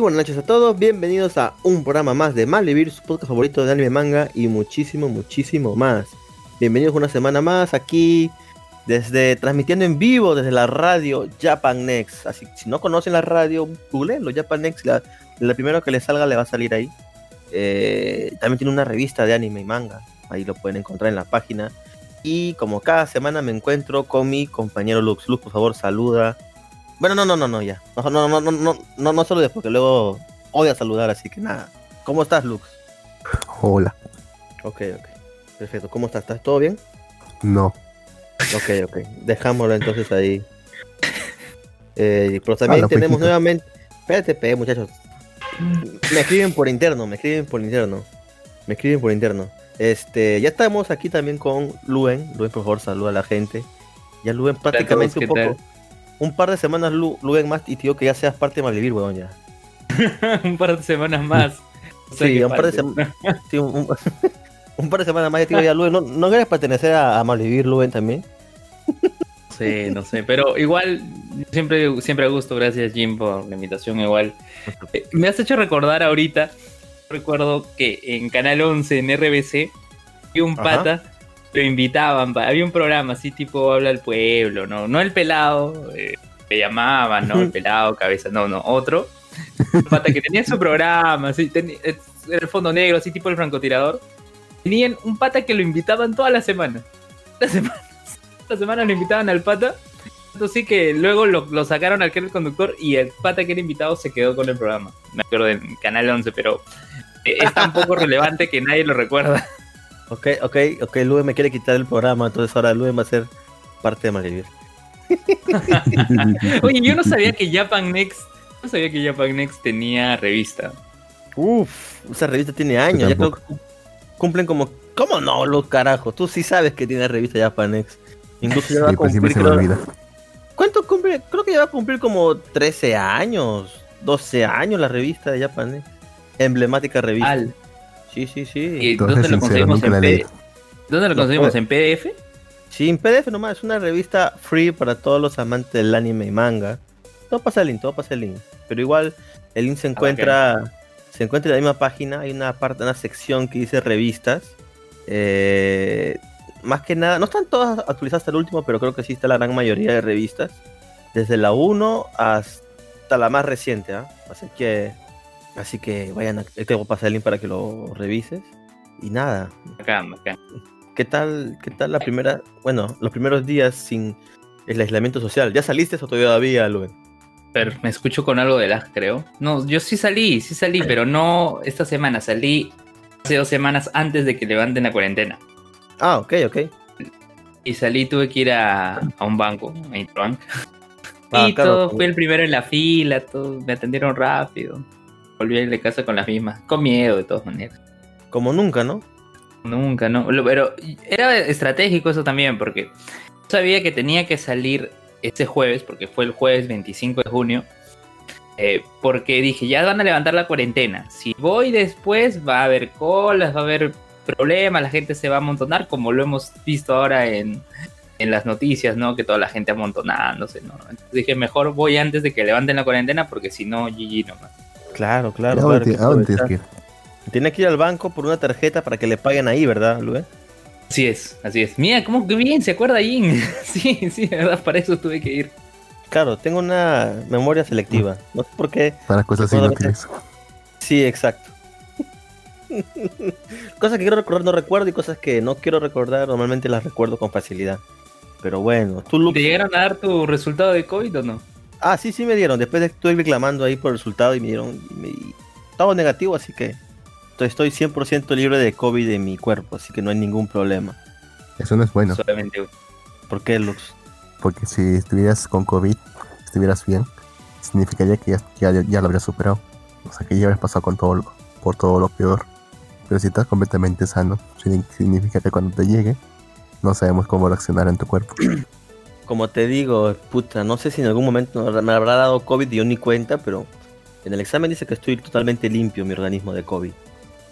Buenas noches a todos, bienvenidos a un programa más de Malvivir, su podcast favorito de anime, manga y muchísimo, muchísimo más. Bienvenidos una semana más aquí, desde transmitiendo en vivo desde la radio Japan Next. Así si no conocen la radio, lo Japan Next, la, la primera que les salga le va a salir ahí. Eh, también tiene una revista de anime y manga, ahí lo pueden encontrar en la página. Y como cada semana me encuentro con mi compañero Lux. Lux, por favor, saluda. Bueno, no, no, no, no, ya. No, no, no, no, no, no, no saludes porque luego odia saludar, así que nada. ¿Cómo estás, Lux? Hola. Ok, ok. Perfecto. ¿Cómo estás? ¿Estás todo bien? No. Ok, ok. Dejámoslo entonces ahí. Eh, pero también Hola, tenemos Pejito. nuevamente. Espérate, pe, muchachos. Me escriben por interno, me escriben por interno. Me escriben por interno. Este, ya estamos aquí también con Luen. Luen, por favor, saluda a la gente. Ya Luen prácticamente un ¿qué poco. Un par de semanas Lu- Luen más y tío que ya seas parte de Malvivir, weón, ya. un par de semanas más. O sea Sí, un par de semanas. Sí, un, un- un par de semanas más ya tío ya Luen. ¿No, no quieres pertenecer a, a Malvivir, Luen, también? Sí, no sé, pero igual siempre, siempre a gusto, gracias Jim por la invitación igual. Eh, Me has hecho recordar ahorita, recuerdo que en Canal 11 en RBC, había un Ajá. pata, lo invitaban, había un programa así tipo Habla el Pueblo, no, no el pelado, eh, le llamaban, no el pelado, cabeza, no, no, otro. Un pata que tenía su programa, así, tenía, era el fondo negro, así tipo el francotirador. Tenían un pata que lo invitaban toda la semana. La semana, la semana lo invitaban al pata. Tanto sí que luego lo, lo sacaron al que era el conductor y el pata que era invitado se quedó con el programa. Me acuerdo en Canal 11, pero eh, es tan poco relevante que nadie lo recuerda. Ok, ok, ok, Luen me quiere quitar el programa, entonces ahora Luen va a ser parte de Malvivir. Oye, yo no sabía que Japan Next, no sabía que Japan Next tenía revista. Uf, esa revista tiene años, ya creo que cumplen como... ¿Cómo no, los carajos? Tú sí sabes que tiene revista Japanex. Incluso ya va a Sí, pues cumplir... creo-. ¿Cuánto cumple? Creo que ya va a cumplir como 13 años, 12 años la revista de Japanex. Emblemática revista. Al. Sí, sí, sí. ¿Y dónde lo conseguimos nunca en P-. ¿Dónde lo conseguimos? pues. ¿En PDF? Sí, en PDF nomás, es una revista free para todos los amantes del anime y manga. Todo pasa el link, todo pasa el link. Pero igual, el link se encuentra, se encuentra en la misma página, hay una parte, una sección que dice revistas. Eh, más que nada, no están todas actualizadas hasta el último, pero creo que sí está la gran mayoría de revistas. Desde la 1 hasta la más reciente, ¿ah? Así que, así que vayan, a, te voy a pasar el link para que lo revises. Y nada, Acá, acá. ¿Qué tal, qué tal la primera, bueno, los primeros días sin el aislamiento social? ¿Ya saliste o todavía, Luen? Pero me escucho con algo de lag, creo. No, yo sí salí, sí salí, pero no esta semana. Salí hace dos semanas antes de que levanten la cuarentena. Ah, ok, ok. Y salí, tuve que ir a, a un banco, a Interbank. Ah, y claro, todo, fui el primero en la fila, todo, me atendieron rápido. Volví a ir de casa con las mismas, con miedo de todas maneras. Como nunca, ¿no? Nunca, no. Pero era estratégico eso también, porque sabía que tenía que salir este jueves, porque fue el jueves 25 de junio. eh, porque dije, ya van a levantar la cuarentena. Si voy después, va a haber colas, va a haber problemas, la gente se va a amontonar, como lo hemos visto ahora en, en las noticias, ¿no? Que toda la gente amontonándose, ¿no? Entonces dije, mejor voy antes de que levanten la cuarentena, porque si no, GG nomás. Claro, claro, ¿A claro. dónde que a dónde tienes que ir? Tiene que ir al banco por una tarjeta para que le paguen ahí, ¿verdad, Luen? Así es, así es. Mira, cómo que bien, ¿se acuerda Jin? sí, sí, de verdad, para eso tuve que ir. Claro, tengo una memoria selectiva. No sé por qué. Para cosas inútiles. Sí, exacto. cosas que quiero recordar no recuerdo y cosas que no quiero recordar normalmente las recuerdo con facilidad. Pero bueno, tú, Lux, ¿Te llegaron a dar tu resultado de COVID o no? Ah, sí, sí me dieron. Después de estoy reclamando ahí por el resultado y me dieron. me- Estaba negativo, así que estoy- estoy 100% libre de COVID en mi cuerpo, así que no hay ningún problema. Eso no es bueno, Solamente. ¿Por qué, Lux? porque si estuvieras con COVID, estuvieras bien, significaría que ya, ya, ya lo habrías superado. O sea, que ya habrías pasado con todo lo- por todo lo peor. Pero si estás completamente sano, signi- significa que cuando te llegue, no sabemos cómo reaccionar en tu cuerpo. Como te digo, puta, no sé si en algún momento me habrá dado COVID y yo ni cuenta, pero en el examen dice que estoy totalmente limpio mi organismo de COVID.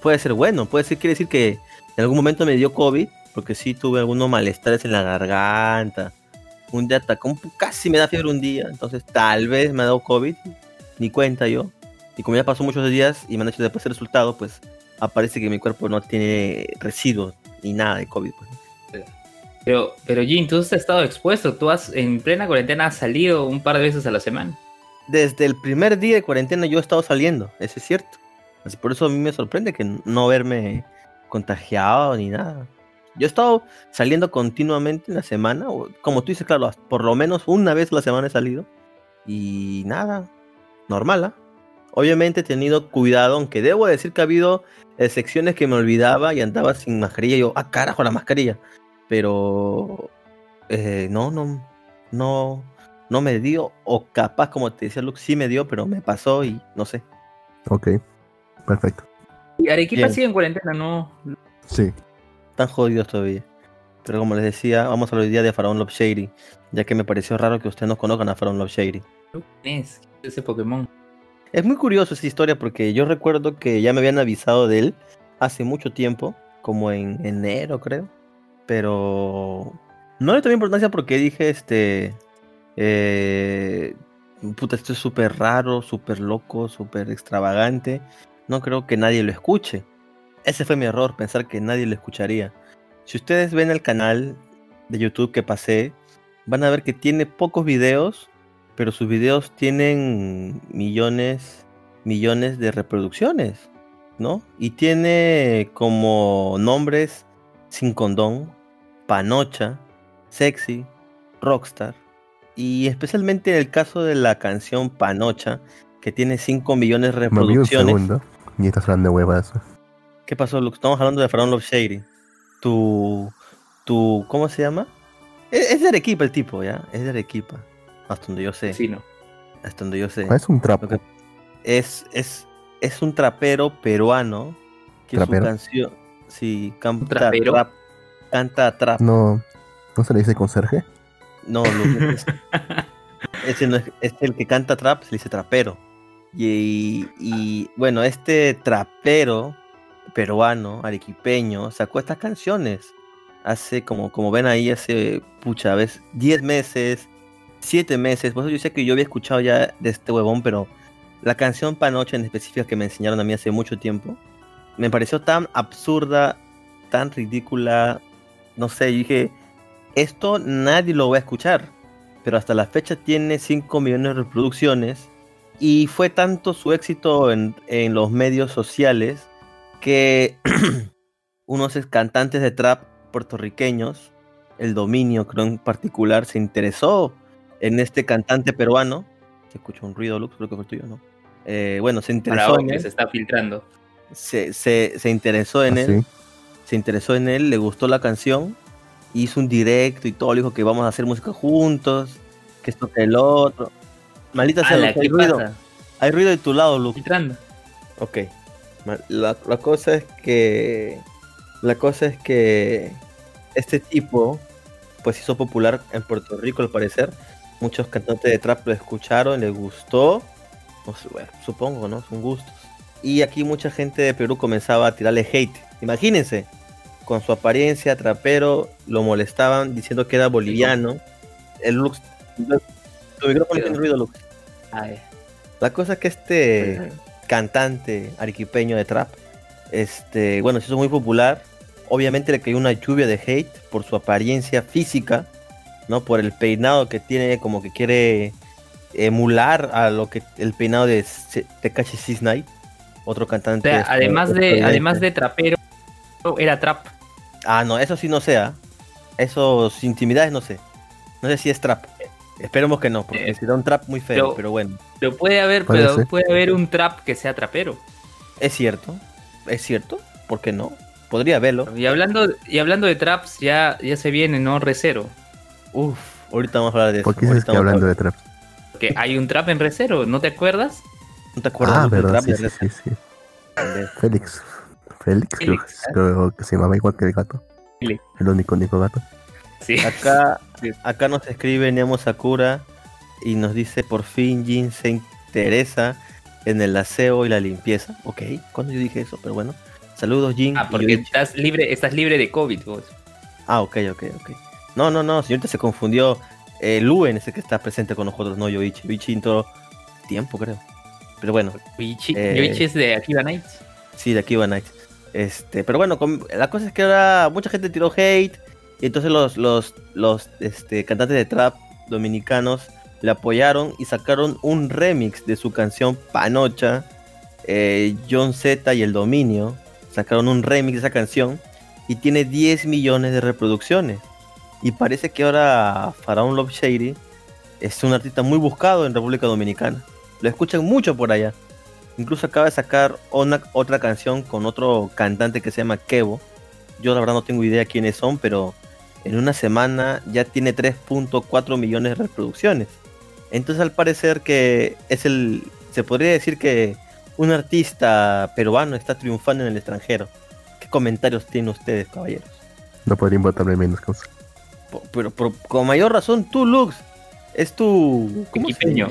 Puede ser bueno, puede ser, quiere decir que en algún momento me dio COVID, porque sí tuve algunos malestares en la garganta. Un día atacó, casi me da fiebre un día, entonces tal vez me ha dado COVID, ni cuenta yo. Y como ya pasó muchos días y me han hecho después el resultado, pues aparece que mi cuerpo no tiene residuos ni nada de COVID. Pues. Pero, pero Jin, tú has estado expuesto, tú has en plena cuarentena has salido un par de veces a la semana. Desde el primer día de cuarentena yo he estado saliendo, eso es cierto. Así por eso a mí me sorprende que no verme contagiado ni nada. Yo he estado saliendo continuamente en la semana, como tú dices, claro, por lo menos una vez a la semana he salido. Y nada, normal, ¿ah? Obviamente he tenido cuidado, aunque debo decir que ha habido secciones que me olvidaba y andaba sin mascarilla. Yo, ah, carajo, la mascarilla. Pero eh, no, no, no, no me dio. O capaz, como te decía Luke, sí me dio, pero me pasó y no sé. Ok, perfecto. ¿Y Arequipa sigue en cuarentena, no? Sí. Están jodidos todavía. Pero como les decía, vamos a hablar hoy día de Faraón Love Shady, ya que me pareció raro que ustedes no conozcan a Faraón Love Shady. ¿Quién es ese Pokémon? Es muy curioso esa historia porque yo recuerdo que ya me habían avisado de él hace mucho tiempo, como en enero creo, pero no le tomé importancia porque dije, este, eh, puta, esto es súper raro, súper loco, súper extravagante, no creo que nadie lo escuche. Ese fue mi error, pensar que nadie lo escucharía. Si ustedes ven el canal de YouTube que pasé, van a ver que tiene pocos videos pero sus videos tienen millones, millones de reproducciones, ¿no? Y tiene como nombres Sin Condón, Panocha, Sexy, Rockstar. Y especialmente en el caso de la canción Panocha, que tiene 5 millones de reproducciones. un segundo, y estás hablando de huevas. ¿Qué pasó, Luke? Estamos hablando de From Love Shady. Tu, tu, ¿cómo se llama? Es, es de Arequipa el tipo, ¿ya? Es de Arequipa. Hasta donde yo sé. Sí, no. Hasta donde yo sé. Es un trapo. Es, es, es un trapero peruano que su canción. Sí, canta ¿Trapero? trap. Canta trap. No, ¿no se le dice conserje? No, lo es, ese no es, es el que canta trap, se le dice trapero. Y, y, bueno, este trapero peruano, arequipeño, sacó estas canciones hace como, como ven ahí, hace pucha, vez 10 meses, siete meses. Por eso yo sé que yo había escuchado ya de este huevón, pero la canción Panoche en específico que me enseñaron a mí hace mucho tiempo, me pareció tan absurda, tan ridícula. No sé, yo dije, esto nadie lo va a escuchar. Pero hasta la fecha tiene 5 millones de reproducciones. Y fue tanto su éxito en, en los medios sociales que unos cantantes de trap puertorriqueños, el dominio creo en particular, se interesó en este cantante peruano. Se escucha un ruido, Lux, creo que fue tuyo, ¿no? Eh, bueno, se interesó en que él. se está filtrando. Se, se, se interesó en ¿Ah, él. sí? Se interesó en él, le gustó la canción. Hizo un directo y todo. Le dijo que vamos a hacer música juntos. Que esto que el otro. Maldita sea, ¿qué hay ruido. pasa? Hay ruido de tu lado, Lux. Filtrando. Ok. La, la cosa es que. La cosa es que. Este tipo. Pues hizo popular en Puerto Rico al parecer. Muchos cantantes de trap lo escucharon, les gustó. Bueno, supongo, ¿no? Son gustos. Y aquí mucha gente de Perú comenzaba a tirarle hate. Imagínense. Con su apariencia trapero lo molestaban diciendo que era boliviano. El Lux. Tu micrófono tiene ruido, Lux. Ay, La cosa es que este cantante arequipeño de trap, este, bueno, se hizo muy popular. Obviamente le cayó una lluvia de hate por su apariencia física, ¿no? Por el peinado que tiene, como que quiere emular a lo que el peinado de Tekashi 69, otro O cantante. sea, este, además de, además de trapero, era trap. Ah, no, eso sí no sea. Esos intimidades no sé. No sé si es trap. Esperemos que no, porque Eh, será un trap muy feo, pero- pero bueno. Pero puede haber, Puede pero puede haber un trap que sea trapero. Es cierto, es cierto, ¿por qué no? Podría verlo. Y hablando, y hablando de traps, ya, ya se viene, ¿no? Recero. Uf, ahorita vamos a hablar de eso. ¿Por qué dices que hablando de trap? Porque hay un trap en Recero, ¿no te acuerdas? ¿No te acuerdas Ah, del verdad, trap sí, de sí, sí? Félix. Félix, creo, Félix, que- creo que se llamaba igual que el gato. Félix. El único, único gato. Sí. Acá, acá nos escribe Nemo Sakura y nos dice por fin Jin se interesa en el aseo y la limpieza. Ok, cuando yo dije eso, pero bueno. Saludos Jin. Ah, porque estás libre, estás libre de COVID, vos. Ah, ok, ok, ok. No, no, no, señorita se confundió. Eh, Luen es el que está presente con nosotros, no Yoichi. Yoichi entró tiempo, creo. Pero bueno, Yoichi, Eh, Yoichi es de Akiba Nights. sí, de aquí va Night. Este, pero bueno, la cosa es que ahora mucha gente tiró hate. Y entonces los, los, los este, cantantes de trap dominicanos le apoyaron y sacaron un remix de su canción Panocha. eh, John Z y el Dominio sacaron un remix de esa canción y tiene 10 millones de reproducciones. Y parece que ahora Faraón Love Shady es un artista muy buscado en República Dominicana. Lo escuchan mucho por allá. Incluso acaba de sacar una, otra canción con otro cantante que se llama Kevo. Yo la verdad no tengo idea quiénes son, pero en una semana ya tiene 3.4 millones de reproducciones. Entonces al parecer que es el... Se podría decir que un artista peruano está triunfando en el extranjero. ¿Qué comentarios tienen ustedes, caballeros? No podría importarme menos cosas. Po- Pero, pero con mayor razón, tú, Lux, es tu... ¿cómo se Arequipeño.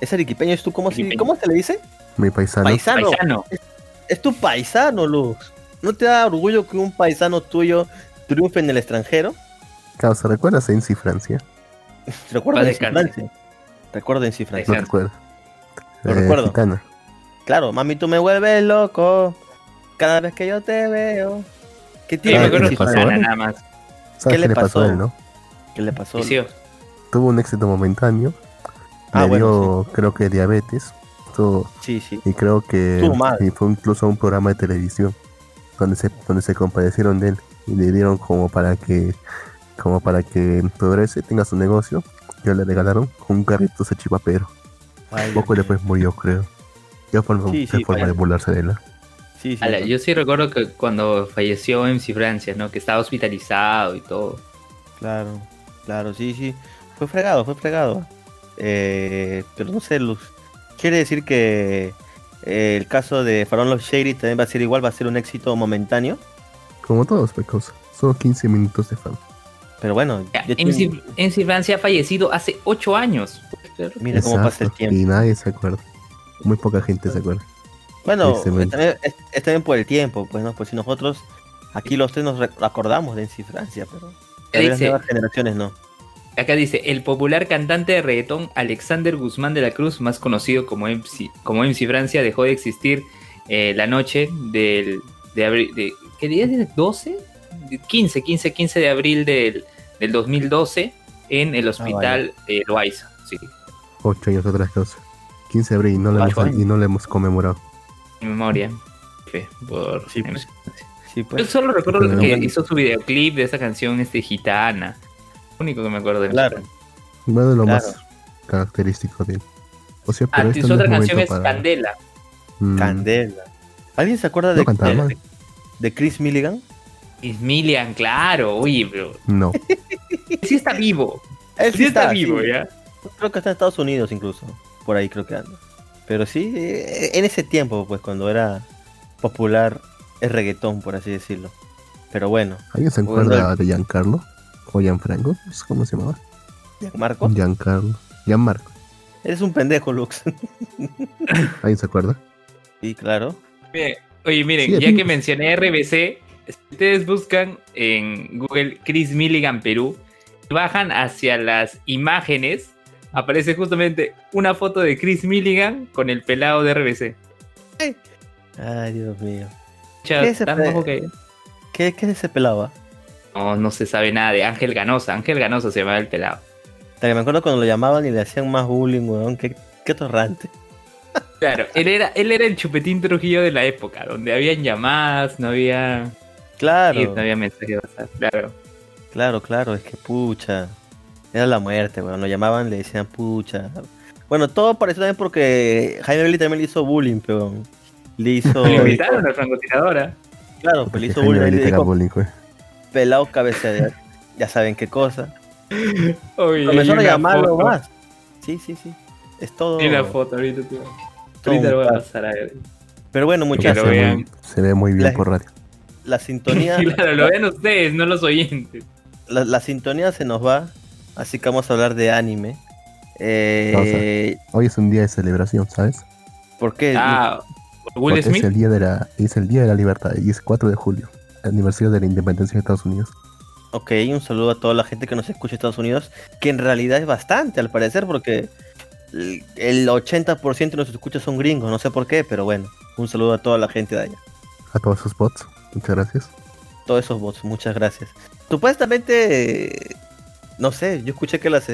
Es arequipeño, es tu... ¿Cómo, se. ¿cómo se le dice? Mi paisano. Paisano. Paisano. Es tu paisano, Lux. ¿No te da orgullo que un paisano tuyo triunfe en el extranjero? Causa, ¿recuerdas en Francia? Recuerda Paz en descanse. Francia. Recuerda en Francia. No recuerdo. Lo recuerdo. Gitana. Claro, mami, tú me vuelves loco. Cada vez que yo te veo. ¿Qué tiene me que acuerdo ¿qué de ver eh? nada más. ¿Sabes le qué le pasó a él, no? ¿Qué le pasó? Tuvo un éxito momentáneo. Ah, le bueno, dio, creo que diabetes. Sí, sí. y creo que y fue incluso un programa de televisión donde se donde se compadecieron de él y le dieron como para que como para que progrese tenga su negocio yo le regalaron un carrito sachipapero poco después murió creo ya forma, Sí, fue sí, forma vaya. de burlarse de él. Sí, sí. Ala, yo sí recuerdo que cuando falleció MC Francia, ¿no? Que estaba hospitalizado y todo. Claro, claro, sí, sí. Fue fregado, fue fregado. Eh, pero no sé, Luz. Quiere decir que eh, el caso de Farón Love Shady también va a ser igual, va a ser un éxito momentáneo. como todos pecos solo 15 minutos de fama Pero bueno, MC, MC Francia ha fallecido hace 8 años. mira cómo pasa el tiempo. y nadie se acuerda muy poca gente se acuerda Bueno, también, es, es también por el tiempo, pues no, pues si nosotros aquí los tres nos acordamos de MC Francia, pero las nuevas generaciones no. Acá dice, el popular cantante de reggaetón Alexander Guzmán de la Cruz, más conocido como MC, como MC Francia, dejó de existir eh, la noche del, de abril, de, ¿qué día es? ¿12? De 15, 15, 15 de abril del, del 2012 en el hospital eh, Loaiza. Sí, 8 años atrás causa 15 de abril y no le Ocho hemos, y no le hemos conmemorado en memoria. Por Sí, pues. Sí, Yo pues. solo recuerdo que hizo su videoclip de esa canción este, gitana. Único que me acuerdo de Claro. Bueno, lo Claro. más característico de él. O sea, Ah, pero su esto no otra es canción es para- Candela. Mm, Candela. ¿Alguien se acuerda No de, de, de Chris Milligan? Ismilian, claro, oye, pero No, sí está vivo. Él Sí está vivo, sí. ya. Creo que está en Estados Unidos incluso. Por ahí creo que anda. Pero sí, en ese tiempo, pues cuando era popular el reggaetón, por así decirlo. Pero bueno, ¿alguien se Bueno, acuerda de Giancarlo? ¿O Gianfranco? No sé ¿Cómo se llamaba? Marco, Giancarlo. Gianmarco. eres un pendejo, Lux. ¿Alguien se acuerda? sí, claro. Oye, miren, Sí, ya que mencioné RBC, si ustedes buscan en Google Chris Milligan Perú, y bajan hacia las imágenes, aparece justamente una foto de Chris Milligan con el pelado de RBC. Ay, Dios mío. ¿Qué es ese pe- que- ¿Qué, qué es ese pelado? ah? No, no se sabe nada de Ángel Ganosa. Ángel Ganosa se llamaba el pelado. Hasta que me acuerdo cuando lo llamaban y le hacían más bullying, weón. Qué, qué torrante. Claro, él era, él era el chupetín Trujillo de la época, donde habían llamadas, no había, Claro, no había mensajes claro. claro, claro. Es que pucha. Era la muerte, weón. Lo llamaban, le decían pucha. Bueno, todo pareció también porque Jaime Belli también le hizo bullying, pero le hizo. Le invitaron a la francotiradora. Claro, pues Porque le hizo Jaime bullying. Le te dijo bullying, güey. Pelado cabeza de. Ya saben qué cosa. Oye, Comenzó hay a llamarlo foto. más. Sí, sí, sí. Es todo. Hay una foto ahorita, tío. Ahorita lo voy a pasar a ver. Pero bueno, muchachos, se, ve vean. muy, se ve muy bien La- por radio. la sintonía. Claro, lo ven ustedes, no los oyentes. la, la sintonía se nos va. Así que vamos a hablar de anime. Eh, Hoy es un día de celebración, ¿sabes? ¿Por qué? Ah, Will Porque Smith. es el día de la es el día de la libertad y es 4 de julio, aniversario de la independencia de Estados Unidos. Ok, un saludo a toda la gente que nos escucha en Estados Unidos, que en realidad es bastante al parecer, porque el el 80% de nuestros escuchas son gringos, no sé por qué, pero bueno, un saludo a toda la gente de allá. A todos sus bots. Muchas gracias. Todos esos bots, muchas gracias. Supuestamente, no sé, yo escuché que las,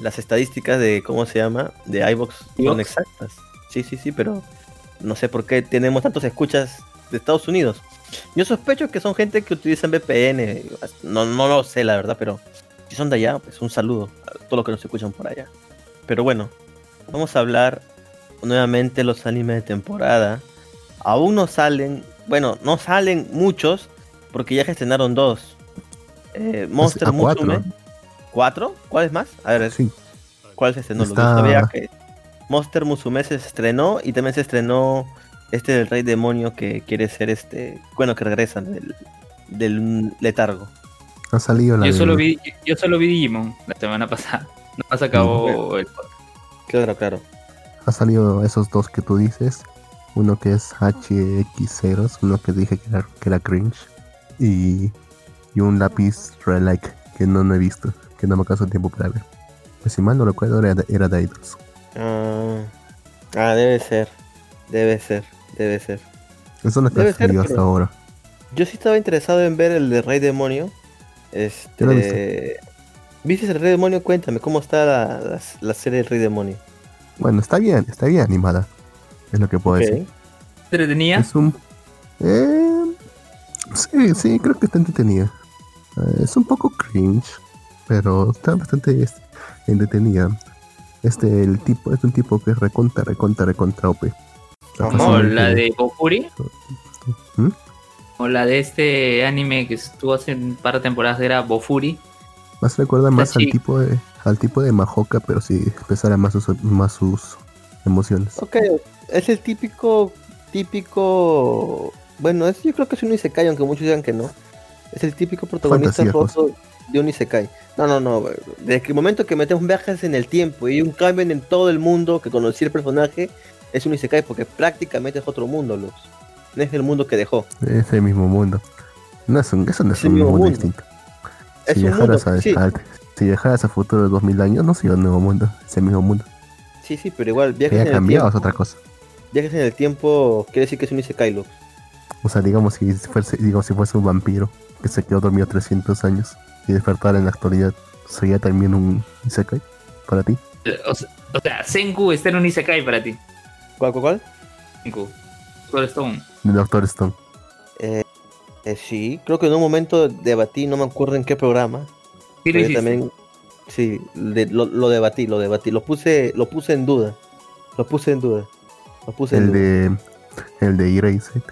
las estadísticas de, ¿cómo se llama? De iVox son exactas. Sí, sí, sí, pero no sé por qué tenemos tantos escuchas de Estados Unidos. Yo sospecho que son gente que utilizan VPN, no, no lo sé la verdad, pero si son de allá, pues un saludo a todos los que nos escuchan por allá. Pero bueno, vamos a hablar nuevamente de los animes de temporada. Aún no salen, bueno, no salen muchos, porque ya gestionaron dos. Eh, Monster a cuatro. Musume. ¿Cuatro? ¿Cuál es más? A ver, Sí. ¿cuál se estrenó? Lo que Está- sabía que Monster Musume se estrenó y también se estrenó este del Rey Demonio que quiere ser este. Bueno, que regresan del, del letargo. Ha salido la Yo solo, vi, yo solo vi Digimon la semana pasada. No más acabó el podcast. Claro, claro. Ha salido esos dos que tú dices. Uno que es HX0, uno que dije que era, que era cringe. Y, y un lápiz Relic que no, no he visto, que no me alcanzó tiempo para ver. Pues si mal no recuerdo, era, de- era de Idols. Ah, ah, debe ser. Debe ser. Debe ser. Eso es lo que Debe ha ser, salido hasta ahora. Yo sí estaba interesado en ver el de Rey Demonio. Este. ¿Viste el Rey Demonio? Cuéntame, ¿cómo está la, la- la serie del Rey Demonio? Bueno, está bien, está bien animada. Es lo que puedo Ok. decir. ¿Entretenía? Es un. Eh, sí, sí, creo que está entretenida. Eh, es un poco cringe, pero está bastante es- entretenida. Este, el tipo, es un tipo que es recontra, recontra, recontra OP. Ajá. ¿O Fácilmente- la de Bofuri? ¿Mm? ¿O la de este anime que estuvo hace un par de temporadas que era Bofuri? Más recuerda Está más al tipo de al tipo de Mahoka, pero si expresara más sus, más sus emociones. Ok, es el típico. Típico. Bueno, es, yo creo que es un Isekai, aunque muchos digan que no. Es el típico protagonista Fantasía, roto de un Isekai. No, no, no. Desde el momento que metemos viajes en el tiempo y un cambio en todo el mundo que conocí el personaje, es un Isekai porque prácticamente es otro mundo, Luz. No es el mundo que dejó. Es el mismo mundo. No es un, eso no es un mismo mundo, mundo. distinto. Es Si un viajaras, mundo, a, sí. si viajaras a futuro de 2000 años, no sería un nuevo mundo, es el mismo mundo. Sí, sí, pero igual viajes en haya el cambiado es tiempo. otra cosa. Viajes en el tiempo quiere decir que es un Isekai, Luz. O sea, digamos si fuese, digamos, si fuese un vampiro que se quedó dormido 300 años y despertar en la actualidad, ¿sería también un Isekai para ti? O sea, o sea, Senku está en un Isekai para ti. ¿Cuál, cuál, cuál? Soul Stone. De Doctor Stone. Eh, eh, sí, creo que en un momento debatí, no me acuerdo en qué programa. Sí, lo pero también, sí, de- lo, lo debatí, lo debatí, lo puse, lo puse en duda. Lo puse en duda. Lo puse en El duda. de. El de Erased.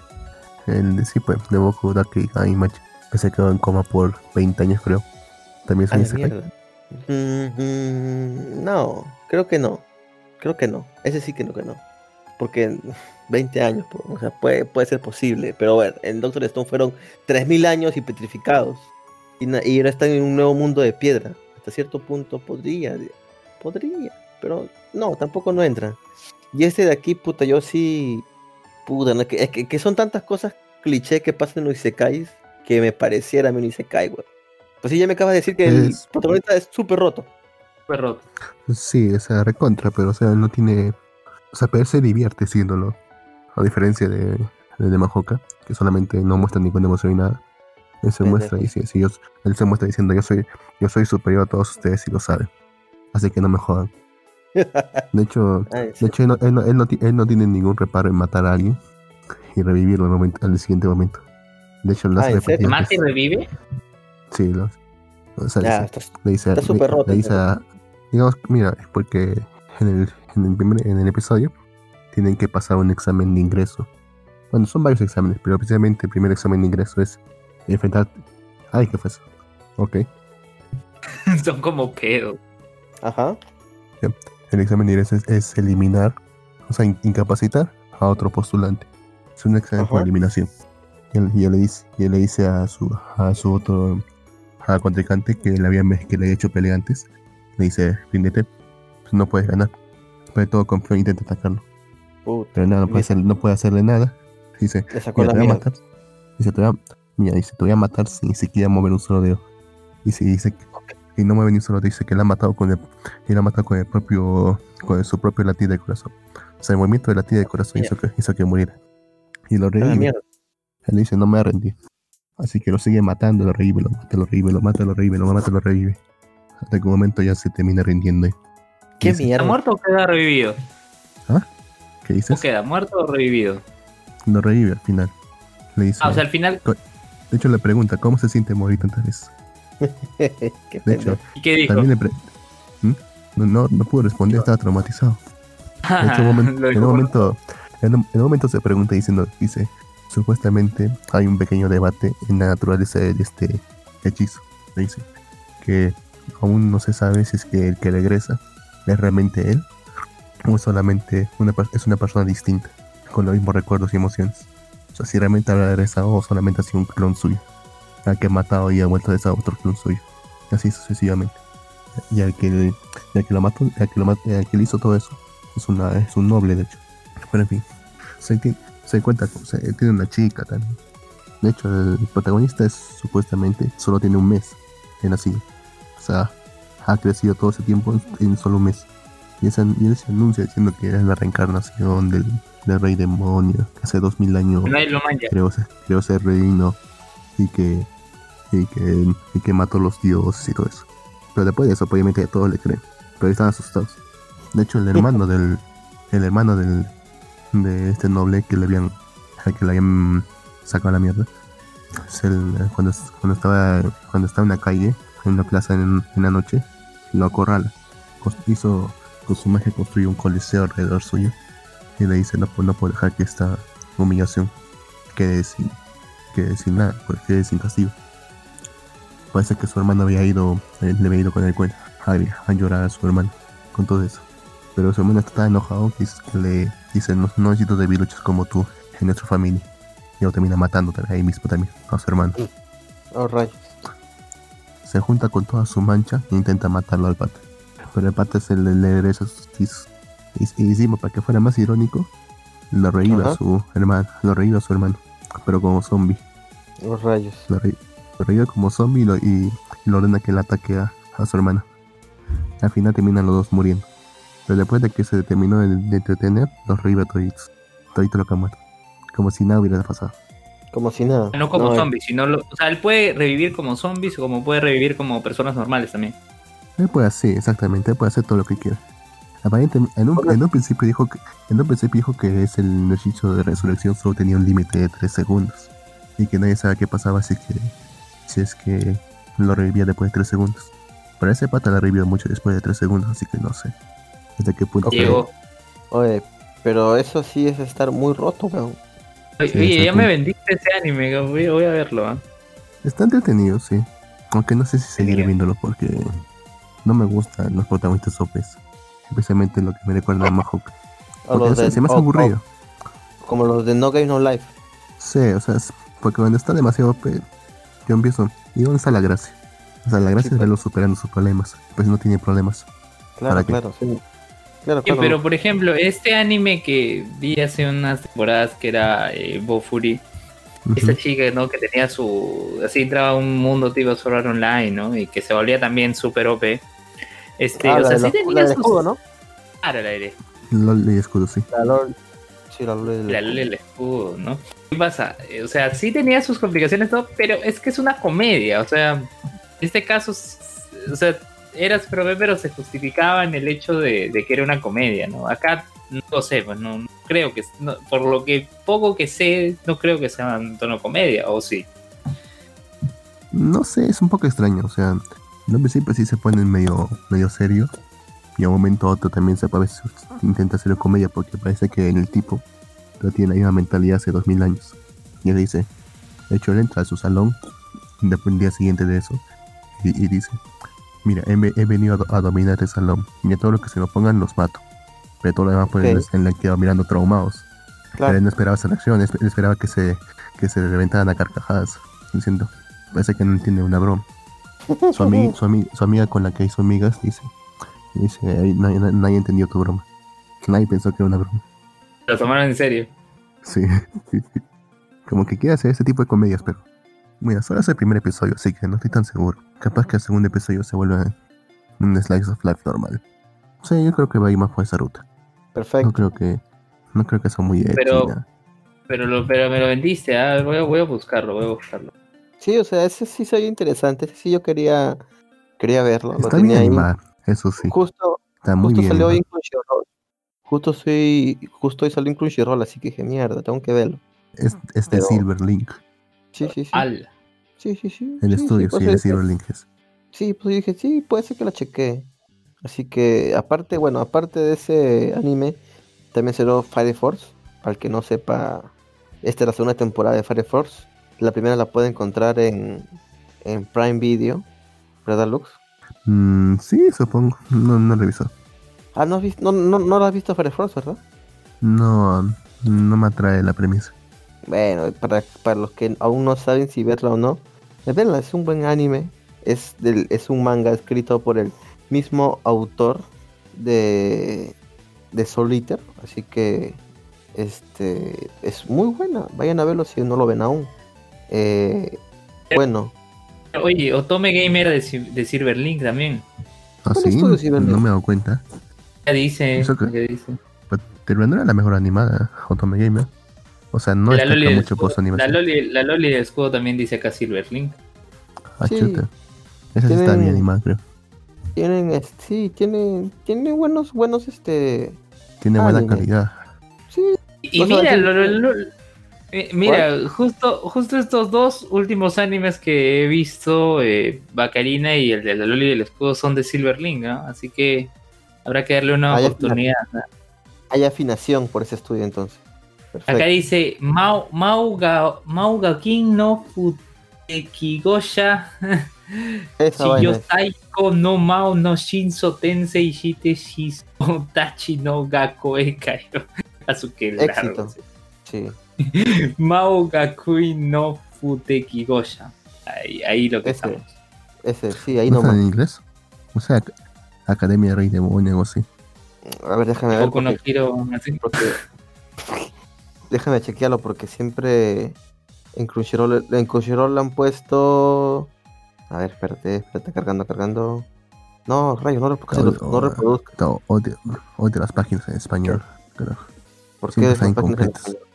El de sí, pues, de Boku Daki Image. Que se quedó en coma por 20 años, creo. También es un Isekai. mierda. Mm, mm, no, creo que no. Creo que no. Ese sí que no que no. Porque 20 años, o sea, puede, puede ser posible. Pero bueno, en Doctor Stone fueron 3000 años y petrificados. Y, ahora están en un nuevo mundo de piedra. Hasta cierto punto podría. Podría. Pero no, tampoco no entra. Y este de aquí, puta, yo sí. Puta, no, que, es que, que son tantas cosas cliché que pasan en los Isekais que me pareciera a mí un Isekai, güey. Pues sí, ya me acabas de decir que el Es- protagonista es súper roto. Fue roto. Sí, o sea, recontra, pero o sea, no tiene. O sea, pero él se divierte siéndolo. A diferencia de, de, de Mahoka, que solamente no muestra ninguna emoción y nada. Él se muestra y sí, sí, yo- él se muestra diciendo yo soy, yo soy superior a todos ustedes y lo saben. Así que no me jodan. De hecho, Ah, de hecho él, no, él no- él no ti- él no tiene ningún reparo en matar a alguien y revivirlo al, momento, al siguiente momento. De hecho, lo Ah, hace ¿en serio? repetidas ¿Mata y veces. revive? Sí, lo hace. O sea, Ya, le dice, Está le- súper roto, le dice a- digamos, mira, es porque en el, en, el primer, en el episodio tienen que pasar un examen de ingreso. Bueno, son varios exámenes, pero precisamente el primer examen de ingreso es enfrentar... Ay, ¿qué fue eso? Ok. Son como pedos. Ajá. El examen de ingreso es, es eliminar, o sea, in- incapacitar a otro postulante. Es un examen por Ajá. eliminación. Y él, y él le dice, y él le dice a su, a su otro a contrincante que le había, que le había hecho pelea antes. Le dice, ríndete, pues no puedes ganar. De todo, e intenta atacarlo. Puta, Pero nada, no puede, hacer, no puede hacerle nada. Dice, mira, la te voy a matar. Dice, te voy a, mira, dice, te voy a matar sin ni siquiera mover un solo dedo. Y si dice que y no mueve ni un solo dedo, dice que él ha matado con el, él ha matado con el propio con su propio latido de corazón. O sea, el movimiento de latido de corazón hizo que, hizo que muriera. Y lo Ah, revive. mierda. Él dice, no me voy a rendir. Así que lo sigue matando, lo revive, lo mata, lo revive, lo mata, lo revive, lo mata, lo revive. Hasta que un momento ya se termina rindiendo. ¿Qué Dice, ¿Está mierda? muerto o queda revivido? ¿Qué ¿O dices? queda muerto o revivido? Lo revive al final. Le dice, Ah, o sea, al final, de hecho le pregunta, ¿cómo se siente morir tantas veces? Qué De hecho, ¿y qué dijo? también le pre- ¿Mm? no, no, no pudo responder, estaba traumatizado. De hecho, un en un momento, en un, en un momento se pregunta diciendo, dice, supuestamente hay un pequeño debate en la naturaleza de este hechizo. Le dice que aún no se sabe si es que el que regresa es realmente él o solamente una, es una persona distinta, con los mismos recuerdos y emociones. O sea, si realmente habrá regresado o solamente ha sido un clon suyo, al que ha matado y ha vuelto a ser otro clon suyo. Así sucesivamente. Y al que, al que lo mató, al que, al que le hizo todo eso, es, una, es un noble, de hecho. Pero en fin, se, se cuenta, se, tiene una chica también. De hecho, el protagonista es supuestamente, solo tiene un mes de nacido. O sea, ha crecido todo ese tiempo en, solo un mes. Y, ese, y él se anuncia diciendo que es la reencarnación del, del rey demonio, que hace dos mil años ser, creo ser reino y que, y que y que mató a los dioses y todo eso. Pero después de eso, pues, obviamente, todos le creen. Pero están asustados. De hecho, el hermano del el hermano del de este noble que le habían que le habían sacado a la mierda es el, cuando, cuando estaba cuando estaba en la calle en una plaza en, en la noche lo acorrala hizo con su magia construyó un coliseo alrededor suyo y le dice no, no puedo dejar que esta humillación quede sin, quede sin nada, pues quede sin castigo. Parece que su hermano había ido, eh, le había ido con el cuento a, a llorar a su hermano con todo eso. Pero su hermano está tan enojado que, le dice, no, no necesito debiluchos como tú en nuestra familia. Y lo termina matando ahí mismo también a su hermano. Oh, rayos. Se junta con toda su mancha e intenta matarlo al pata. Pero el pata se le, le regresa sus hechizos. Y, y encima, para que fuera más irónico, lo revive a Ajá. su hermano, lo revive a su hermano, pero como zombie. Oh, rayos. Lo, re- lo como zombie y lo, y, y lo ordena que le ataque a, a su hermana. Al final terminan los dos muriendo. Pero después de que se terminó de, de entretener, los revive a toditos. Todito lo que ha muerto. Como si nada hubiera pasado. Como si nada. No como eh, zombies, sino lo- o sea, él puede revivir como zombies o como puede revivir como personas normales también. Él puede hacer, exactamente, él puede hacer todo lo que quiera. Aparentemente, en un, en un principio dijo que, en un principio dijo que es el hechizo de resurrección solo tenía un límite de 3 segundos. Y que nadie sabe qué pasaba si es que, si es que lo revivía después de 3 segundos. Pero ese pata lo revivió mucho después de 3 segundos, así que no sé. ¿Hasta qué punto? Llegó. Oye, pero eso sí es estar muy roto, weón. Oye, Sí, ya me vendiste ese anime, voy, voy a verlo. ¿ah? Está entretenido, sí. Aunque no sé si seguir Genial. viéndolo porque no me gustan los protagonistas OPs. Especialmente lo que me recuerda a Mahawk. O Porque los se, de- se me hace aburrido. como los de No Game No Life. Sí, o sea, es- porque cuando está demasiado OP, yo empiezo. ¿Y dónde está la gracia? O sea, la gracia Sí, es verlo superando sus problemas. Pues no tiene problemas. Claro, claro, sí. Claro, claro. pero por ejemplo, este anime que vi hace unas temporadas que era eh, Bofuri, Ujú. esta chica, ¿no? Que tenía su. Así entraba a un mundo tipo Sword Art Online, ¿no? Y que se volvía también súper OP. Este, Ah, o sea, sí la- tenía la sus. escudo, ¿no? Ah, la de LOL y escudo, sí. La LOL. Sí, la LOL del la escudo. del escudo, ¿no? ¿Qué pasa? Eh, O sea, sí tenía sus complicaciones, todo, pero es que es una comedia. O sea, en este caso, o sea, era super OP, pero se justificaba en el hecho de, que era una comedia, ¿no? Acá no lo sé, pues no, no creo que, no- por lo que poco que sé, no creo que sea un tono comedia, o sí. No sé, es un poco extraño. O sea, en un sí se ponen medio, medio serio. Y a un momento otro también se a intenta hacer comedia porque parece que el tipo no tiene la misma mentalidad hace dos mil años. Y él dice, de hecho él entra a su salón después el día siguiente de eso y dice, mira, he, he venido a, do- a dominar este salón y a todos los que se me pongan los mato. Pero todo lo demás pues Ok. en la quedado mirando traumados. Pero Claro. él no esperaba esa reacción, él esperaba que se, que se reventaran a carcajadas, diciendo, parece que no entiende una broma. Su, ami- su, ami- su amiga con la que hizo amigas dice, dice "Ay, nadie, nadie- nadie entendió tu broma. Nadie pensó que era una broma. Lo tomaron en serio. Sí. Como que quiere hacer ese tipo de comedias, pero... Mira, solo es el primer episodio, así que no estoy tan seguro. Capaz que el segundo episodio se vuelva un slice of life normal. Sí, yo creo que va a ir más por esa ruta. No Perfecto. creo que. No creo que sea muy Pero-. Pero, lo, pero me lo vendiste, ah, voy, a, voy a buscarlo, voy a buscarlo. Sí, o sea, ese sí soy interesante. Ese sí yo quería, quería verlo. Lo Está bien tenía ahí. animado, eso sí. Justo, Está muy justo bien. salió hoy animado. en Crunchyroll. Justo, soy, justo hoy salió en Crunchyroll, así que dije, mierda, tengo que verlo. Es, es de pero- Silver Link. Sí, sí, sí. Al. Sí, sí, sí. El sí, estudio, pues sí, de es- Silver Link es. Sí, pues dije, sí, puede ser que la chequee. Así que, aparte, bueno, aparte de ese anime, también salió Fire Force. Para el que no sepa, esta es la segunda temporada de Fire Force. La primera la puede encontrar en, en Prime Video, ¿verdad, Lux? Mm, sí, supongo. No, no revisó. Ah, ¿no has, visto, no, no, no la has visto Fire Force, ¿verdad? No, no me atrae la premisa. Bueno, para, para los que aún no saben si verla o no, verla, es un buen anime. Es, del, es un manga escrito por el mismo autor de, de Soul Eater. Así que este es muy buena. Vayan a verlo si no lo ven aún. Eh, bueno, Oye, Otome Gamer de, de Silverlink también. ¿Ah, ¿Cuál sí? No me he dado cuenta. Ya dice, ¿Eso qué? ya dice. Pero no era la mejor animada, Otome Gamer. O sea, no la, Loli mucho por escudo, su la, animación. Loli, la Loli del escudo también dice acá Silverlink. Ah, Sí. chuta. Esa sí está bien animada, creo. tienen, sí, tienen, tienen buenos, buenos, este, Tiene buena Anime. calidad. sí, Y mira, lo- lo- lo- mira, justo, justo estos dos últimos animes que he visto, eh, Bacarina y el de la Loli del Escudo, son de Silverlink, ¿no? Así que habrá que darle una oportunidad. ¿no? hay afinación por ese estudio entonces. Perfecto. Acá dice Mau, Mauga, Mauga King no vaina es. Chiyosaiko no Mao no Shinso Tensei Shite Shiso Tachi no Gakoe Kairo. Azuke Éxito. Sí. Mao Gakui no Futekigosha. Ahí, ahí lo que Ese. estamos. Ese, sí, ahí ¿No nomás. en inglés? O sea, Ac- Academia Rey Demonio, algo así. A ver, déjame ver. No Porque, Hero, así. porque- déjame chequearlo porque siempre en Crunchyroll, en Crunchyroll han puesto. A ver, espérate, espérate, cargando, cargando. No, rayos, no, Oh, no oh, reproduzco. No, odio, odio las páginas en español. Pero ¿Por siempre qué están esas páginas en incompletas. español?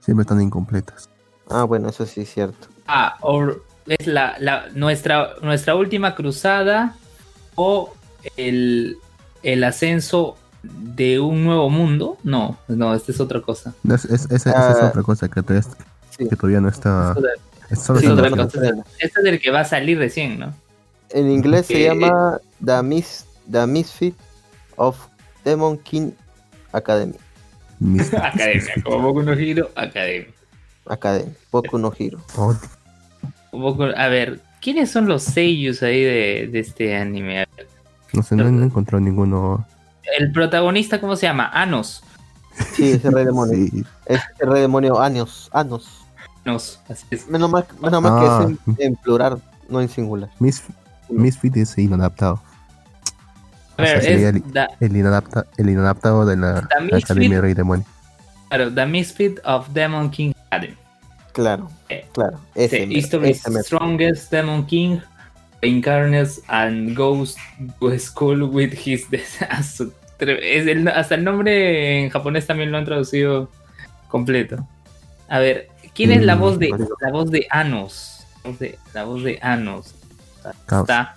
Siempre están incompletas. Ah, bueno, eso sí es cierto. Ah, o es la, la- nuestra, nuestra última cruzada o el, el ascenso de un nuevo mundo. No, no, esta es otra cosa. Es- es- esa, esa es Ah. otra cosa que, todavía, Sí. que todavía no está. Es Sí, otra cosa. Este es el que va a salir recién, ¿no? En inglés se llama The, Mis, The Misfit of Demon King Academy. Mis- Academia, como Boku no Hero, Academia. Academy, Boku no Hero. Oh, Boku- a ver, ¿quiénes son los seiyus ahí de, de este anime? No sé, no, no he encontrado ninguno. El protagonista, ¿cómo se llama? Anos. Sí, ese rey demonio. Sí. Es el rey demonio Anos. Anos. Anos, así es. Menos mal, menos mal Ah. que es en, en plural, no en singular. Mis, Misfit es inadaptado. A ver, O sea, sería es el, da- el, inadapta, el inadaptado de la Misfit. Academia Rey Demonio. claro, The Misfit of Demon King Academy. Claro, Eh, claro. Ese, mero. strongest Demon King reincarnates and goes to school with his su- tre- es el- hasta el nombre en japonés también lo han traducido completo. A ver, ¿quién es la Mm, voz de la voz de Anos? La voz de, Anos. Está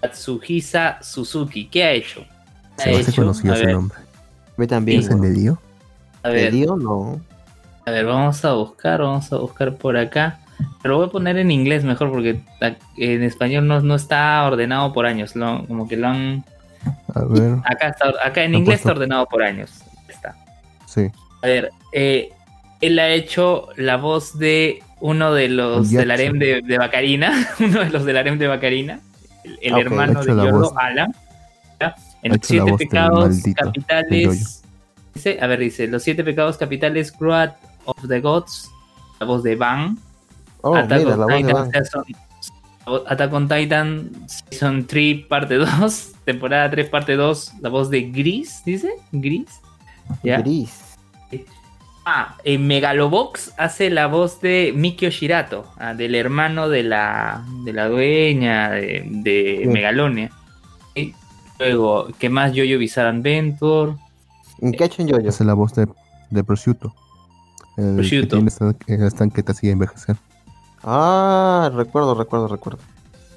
Tatsuhisa Suzuki. ¿Qué ha hecho? ¿Qué Se ha hecho? conocido A ese ver, nombre. Mí también. ¿Es el de Dio? a ver, ¿Medio? No. A ver, vamos a buscar, vamos a buscar por acá. Pero voy a poner en inglés mejor porque en español no, no está ordenado por años. Lo- como que lo han. A ver, Acá, está, acá en inglés está ordenado por años. Está. sí. A ver, eh, él ha hecho la voz de uno de los del harem de, de Bacarina. Uno de los del harem de Bacarina. El, el Ok, hermano de voz- Alan. En los siete pecados capitales. Dice, a ver, dice: Los siete pecados capitales, Cruad of the Gods. La voz de Van. Oh, Attack mira, on la voz de Titan Van. Season- Attack on Titan Season 3 parte 2, temporada 3 parte 2, la voz de Gris, dice, Gris. ¿Ya? Gris. Ah, en Megalobox hace la voz de Mikio Shirato, ah, del hermano de la, de la dueña de, de Sí. Megalonia. Y Luego, ¿qué más? Jojo Bizarre Adventure. ¿En qué ha hecho en Yoyo? Es la voz de, de Prosciutto. El Prosciutto. que tiene esta- el estanque te hacía envejecer. Ah, recuerdo, recuerdo, recuerdo.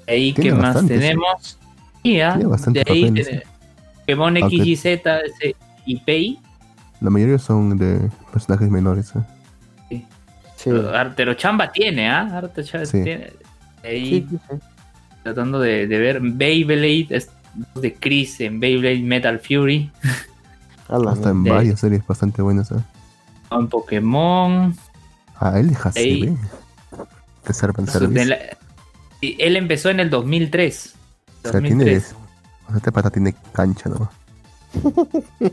Ahí, ¿qué más bastantes, tenemos? Y, ah, Tiene bastantes de ahí papeles, tenemos Pokémon XYZ ese, y PEI. La mayoría son de personajes menores. ¿eh? Sí, Pero Chamba tiene, ¿ah? Arte Chamba Sí. tiene. Ahí, sí, sí, sí. tratando de, de ver Beyblade, es de Chris en Beyblade Metal Fury. Hasta en varias series bastante buenas. ¿eh? En Pokémon. Ah, él es Ey. De service. la- y él empezó en el 2003. O sea, tiene, 2003. o sea, este pata tiene cancha, ¿no?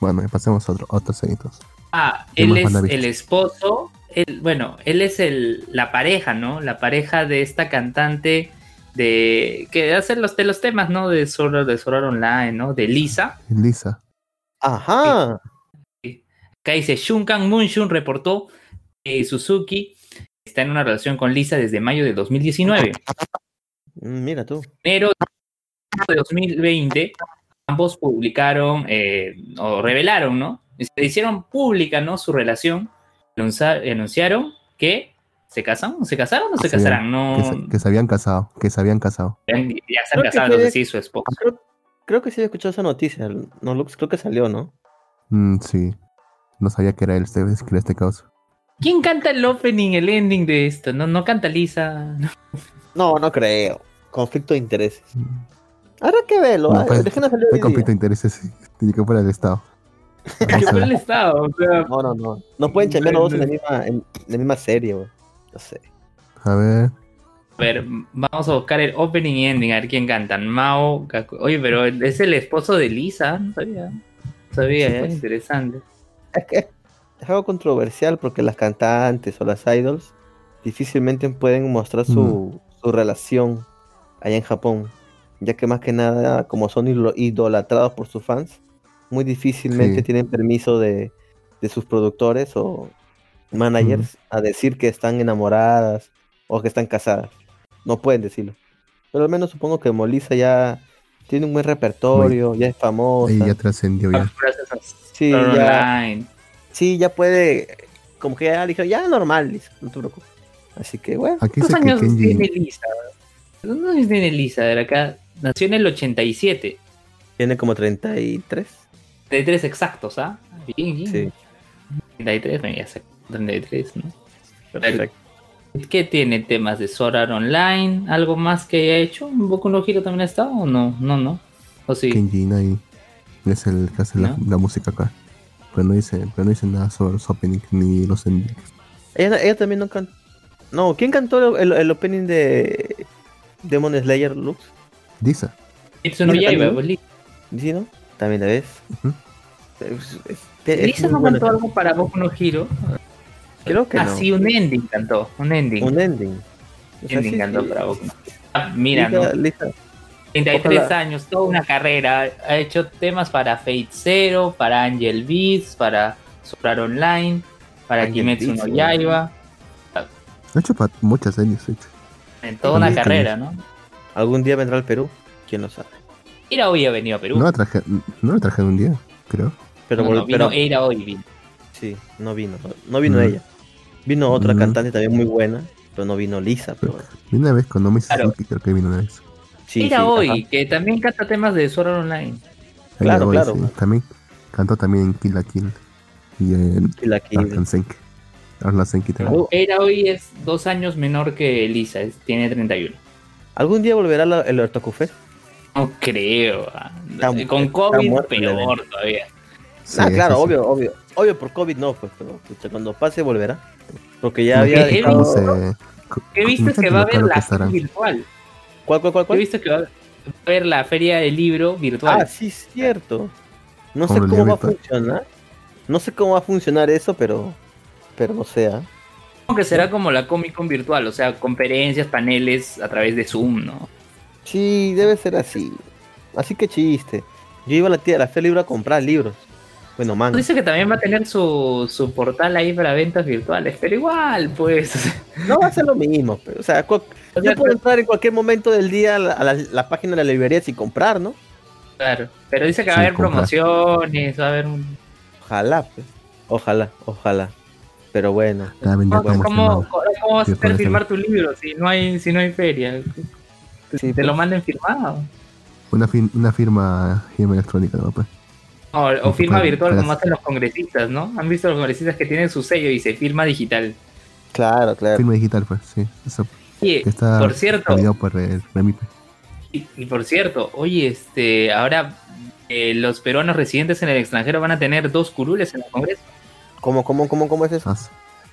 bueno, y pasemos a otro, a otros seguidos. Ah, ¿Qué él es el esposo. él- bueno, él es el, la pareja, ¿no? La pareja de esta cantante de que hace los de los temas, ¿no? De Sword, de Online, ¿no? De Lisa. Lisa. Ajá. Acá dice Shunkan Moonshun reportó que Suzuki está en una relación con Lisa desde mayo de 2019. Mm, Mira tú. enero de 2020, ambos publicaron eh, o revelaron, ¿no? Se hicieron pública, ¿no? Su relación. Anunciaron que se casan, se casaron o se Sí, casarán, Que, no. se, que se habían casado. Que se habían casado. Ya, que casados, fue- sí, su esposo. Creo, creo que sí he escuchado esa noticia. No, Lux, creo que salió, ¿no? Mm, sí. No sabía que era él este, que era este caso. ¿Quién canta el opening, el ending de esto? No, no canta Lisa. No. No, no creo. Conflicto de intereses. Mm. Habrá que verlo. No, ah, pues, déjenlo salir hay conflicto de intereses. sí. Tiene que fuera del Estado. Que a fue el estado, o sea, No, no, no. No pueden chambear los dos en la misma, en, la misma serie, güey. No sé. A ver. A ver, vamos a buscar el opening y ending, a ver quién cantan. Mao, Oye, pero es el esposo de Lisa, no sabía. No sabía, Sí, eh, pues. interesante. Es algo controversial porque las cantantes o las idols difícilmente pueden mostrar su, su relación allá en Japón, ya que más que nada, como son idol- idolatrados por sus fans, muy difícilmente Sí. tienen permiso de, de sus productores o managers a decir que están enamoradas o que están casadas. No pueden decirlo. Pero al menos supongo que Molisa ya tiene un buen repertorio, ya es famosa. Ahí ya trascendió ya. Sí, ya, Online. Sí, ya puede, como que ya dijo, ya normal, Lisa, no te preocupes. Así que bueno, Aquí ¿Cuántos años Kenji. tiene Lisa? ¿Cuántos años tiene Lisa? De acá. Nació en el 87. tiene como 33. 33 exactos, ¿ah? Bien, bien. Sí, 33, bueno, ya sé. 33, ¿no? perfecto. ¿Qué tiene temas de Sword Art Online? ¿Algo más que haya hecho? ¿Un Boku no Hero también ha estado o no? No, no. ¿O sí? Kenji Inai es el que hace la, ¿No? la música acá. Pero no dice, pero no dice nada sobre los openings ni los endings. Ella, ella también no cantó. No, ¿quién cantó el, el opening de Demon Slayer Lux? Dice. Kimetsu no Mira, Yaiba, Lisa. ¿Sí, no? También la ves. Ujú. Es- es- es Lisa no cantó algo para Boku no Hero. Creo que Ah, no. sí, un ending cantó. Un ending. Un ending. O sea, ending sí, cantó sí. para Boku no Hero. Ah, mira, Lisa- ¿no? Lisa- 33 Ojalá. años, toda una carrera. Ha hecho temas para Fate Zero, para Angel Beats, para Sword Art Online, para Angel Kimetsu Beats, no. Yaiba. Ha hecho pa- muchas ha hecho. En toda una carrera, ¿no? ¿Algún día vendrá al Perú? ¿Quién lo sabe? Era hoy ha venido a Perú. No la traje, no la traje un día, creo. Pero, No, no, vino, pero- era hoy vino. sí, no vino. No, no vino Mm. ella. Vino otra Mm. cantante también muy buena, pero no vino Lisa. Pero, Vino una vez con Nomi Claro. Suzuki, creo que vino una vez. Sí, era sí, hoy, ajá. que también canta temas de Sword Art Online. Claro, voy, claro. sí. También cantó también en Kill la Kill. Y en la. Arlan Senki también. Oh. Era hoy es dos años menor que Elisa, es- tiene 31. ¿Algún día volverá la- el Fest? No creo. Está Con está COVID muerto peor todavía. Sí, ah, claro, sí. obvio, obvio. Obvio, por COVID no, pues, pero pucha, cuando pase volverá. Porque ya había dejado... ¿Cómo se- co- He visto que va a haber la virtual. ¿Cuál, cuál, cuál, He cuál? visto que va a haber la feria del libro virtual. Ah, sí, es cierto. No sé ¿Cómo va a funcionar. No sé cómo va a funcionar eso, pero... Pero no sé, ¿ah? Supongo que será como la Comic Con virtual, o sea, conferencias, paneles a través de Zoom, ¿no? Sí, debe ser así. Así que chiste. Yo iba a la tía de la Fe Libre a comprar libros. Bueno, manga. Dice que también va a tener su, su portal ahí para ventas virtuales, pero igual, pues. No va a ser lo mismo, pero, o sea, O yo sea, puedo entrar en cualquier momento del día a la, a la- la página de la librería sin comprar, ¿no? Claro. Pero dice que va a haber comprar. promociones, va a haber un... Ojalá, pues. Ojalá, ojalá. Pero bueno. ¿Cómo, cómo, cómo vas a hacer firmar tu libro si no hay, si no hay feria? Sí, Te lo pues. manden firmado. Una, fin- una firma, firma electrónica, ¿no? Pues. O, firma para- virtual para- como hacen los congresistas, ¿no? Han visto los congresistas que tienen su sello y se firma digital. Claro, claro. Firma digital, pues, sí. Eso Oye, está por cierto, por el y, y por cierto, oye, este, ahora eh, los peruanos residentes en el extranjero van a tener dos curules en el Congreso. ¿Cómo, cómo, cómo, cómo es eso? ¿Ah,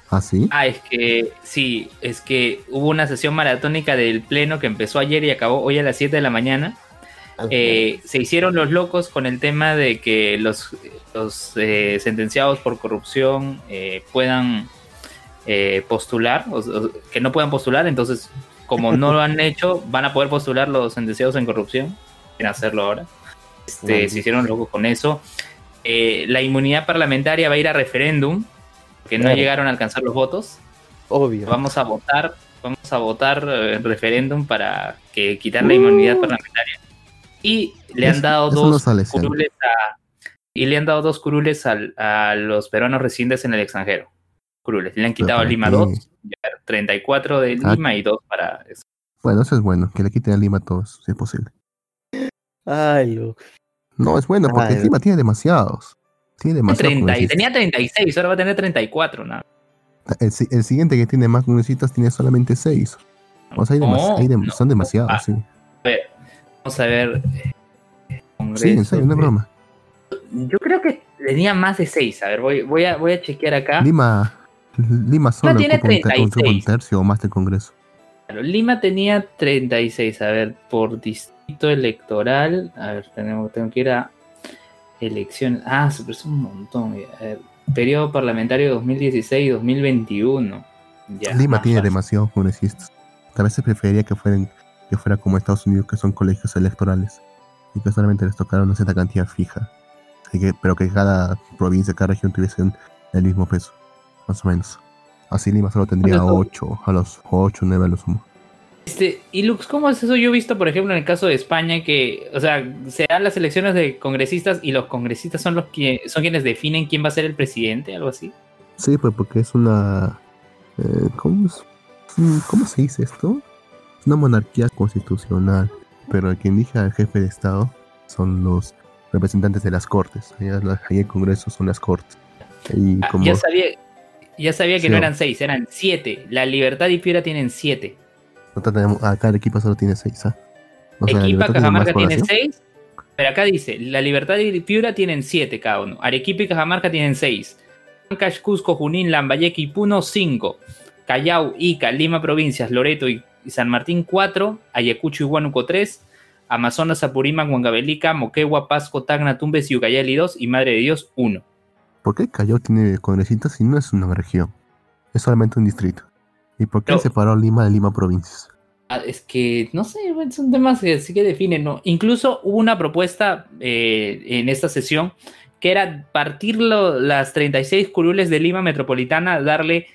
¿Ah, sí? Ah, es que sí, es que hubo una sesión maratónica del Pleno que empezó ayer y acabó hoy a las 7 de la mañana. Eh, se hicieron los locos con el tema de que los, los eh, sentenciados por corrupción eh, puedan eh, postular, o- o que no puedan postular, entonces como no lo han hecho, van a poder postular los sentenciados en corrupción, quieren hacerlo ahora. Este, se hicieron locos con eso. Eh, la inmunidad parlamentaria va a ir a referéndum, porque no llegaron a alcanzar los votos. Obvio. Vamos a votar, vamos a votar eh, en referéndum para que quitar la inmunidad parlamentaria. Y le han Eso- dado eso no dos curules a y le han dado dos curules al- a los peruanos residentes en el extranjero. Curules. Le han quitado a para Lima qué? 2, 34 de Ah. Lima y 2 para Bueno, eso es bueno, que le quiten a Lima a todos, si es posible. Ay, Lux. No, es bueno, porque Ay, Lima tiene demasiados. Tiene demasiados. 30, y congresistas. tenía 36, ahora va a tener 34, ¿no? El, si- el siguiente que tiene más congresistas tiene solamente 6. O sea, hay demas- No, hay dem- no. son demasiados, Ah, sí. A ver, vamos a ver. eh, Sí, en serio, Congreso, broma. Yo creo que tenía más de 6. A ver, voy, voy, a, voy a chequear acá. Lima, Lima solo tiene ocupa un, 36. tercio o más del Congreso. Claro, Lima tenía 36, a ver, por distrito electoral, a ver, tenemos, tengo que ir a elecciones, ah, se es un montón, a ver, periodo parlamentario 2016-2021. Ya, Lima tiene demasiados congresistas. A veces preferiría que fueran que fuera como Estados Unidos, que son colegios electorales y que solamente les tocara una cierta cantidad fija. Así que, pero que cada provincia, cada región tuviesen el mismo peso, más o menos. Así Lima solo tendría Bueno, 8 a los 8, 9 a lo sumo. Este, y Lux, ¿cómo es eso? Yo he visto, por ejemplo, en el caso de España, que, o sea, se dan las elecciones de congresistas y los congresistas son los que son quienes definen quién va a ser el presidente, algo así. Sí, pues porque es una. eh, ¿cómo, es? ¿Cómo se dice esto? Una monarquía constitucional. Pero quien elige al jefe de Estado son los representantes de las cortes. Allá, allá el Congreso son las cortes. Y Ah, como. ya sabía, ya sabía que Sí, no eran seis, eran siete. La Libertad y Piura tienen siete. acá el equipo solo tiene 6. ¿ah? O sea, Equipa, tiene Cajamarca población. seis. Pero acá dice, La Libertad y Piura tienen siete cada uno. Arequipa y Cajamarca tienen seis. Ancash, Cusco, Junín, Lambayeque y Puno, cinco. Callao, Ica, Lima Provincias, Loreto y y San Martín, cuatro. Ayacucho y Huánuco, tres. Amazonas, Apurímac, Huancavelica, Moquegua, Pasco, Tacna, Tumbes y Ucayali, dos. Y Madre de Dios, uno. ¿Por qué Callao tiene congresistas si no es una región? Es solamente un distrito. ¿Y por qué Pero- separó Lima de Lima provincias? Ah, Es que, no sé, son temas que sí que definen, ¿no? Incluso hubo una propuesta eh, en esta sesión que era partir lo- las 36 curules de Lima Metropolitana, darle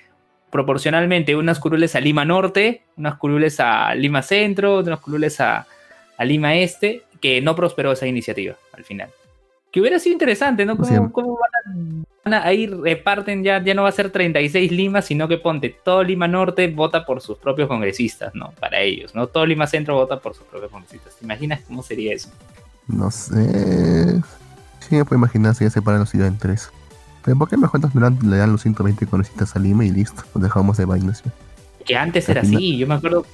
proporcionalmente unas curules a Lima Norte, unas curules a Lima Centro, unas curules a, a Lima Este, que no prosperó esa iniciativa al final. Que hubiera sido interesante, ¿no? ¿Cómo cómo van, a, van a- ahí reparten ya, ya no va a ser 36 Lima, sino que ponte todo Lima Norte vota por sus propios congresistas, ¿no? Para ellos, ¿no? Todo Lima Centro vota por sus propios congresistas. ¿Te imaginas cómo sería eso? No sé. Sí, me puedo imaginar si ya separan la ciudad en tres. Pero ¿por qué mejor entonces le dan, los 120 congresistas a Lima y listo? Nos dejamos de vainas. Que antes Al era final- así. Yo me acuerdo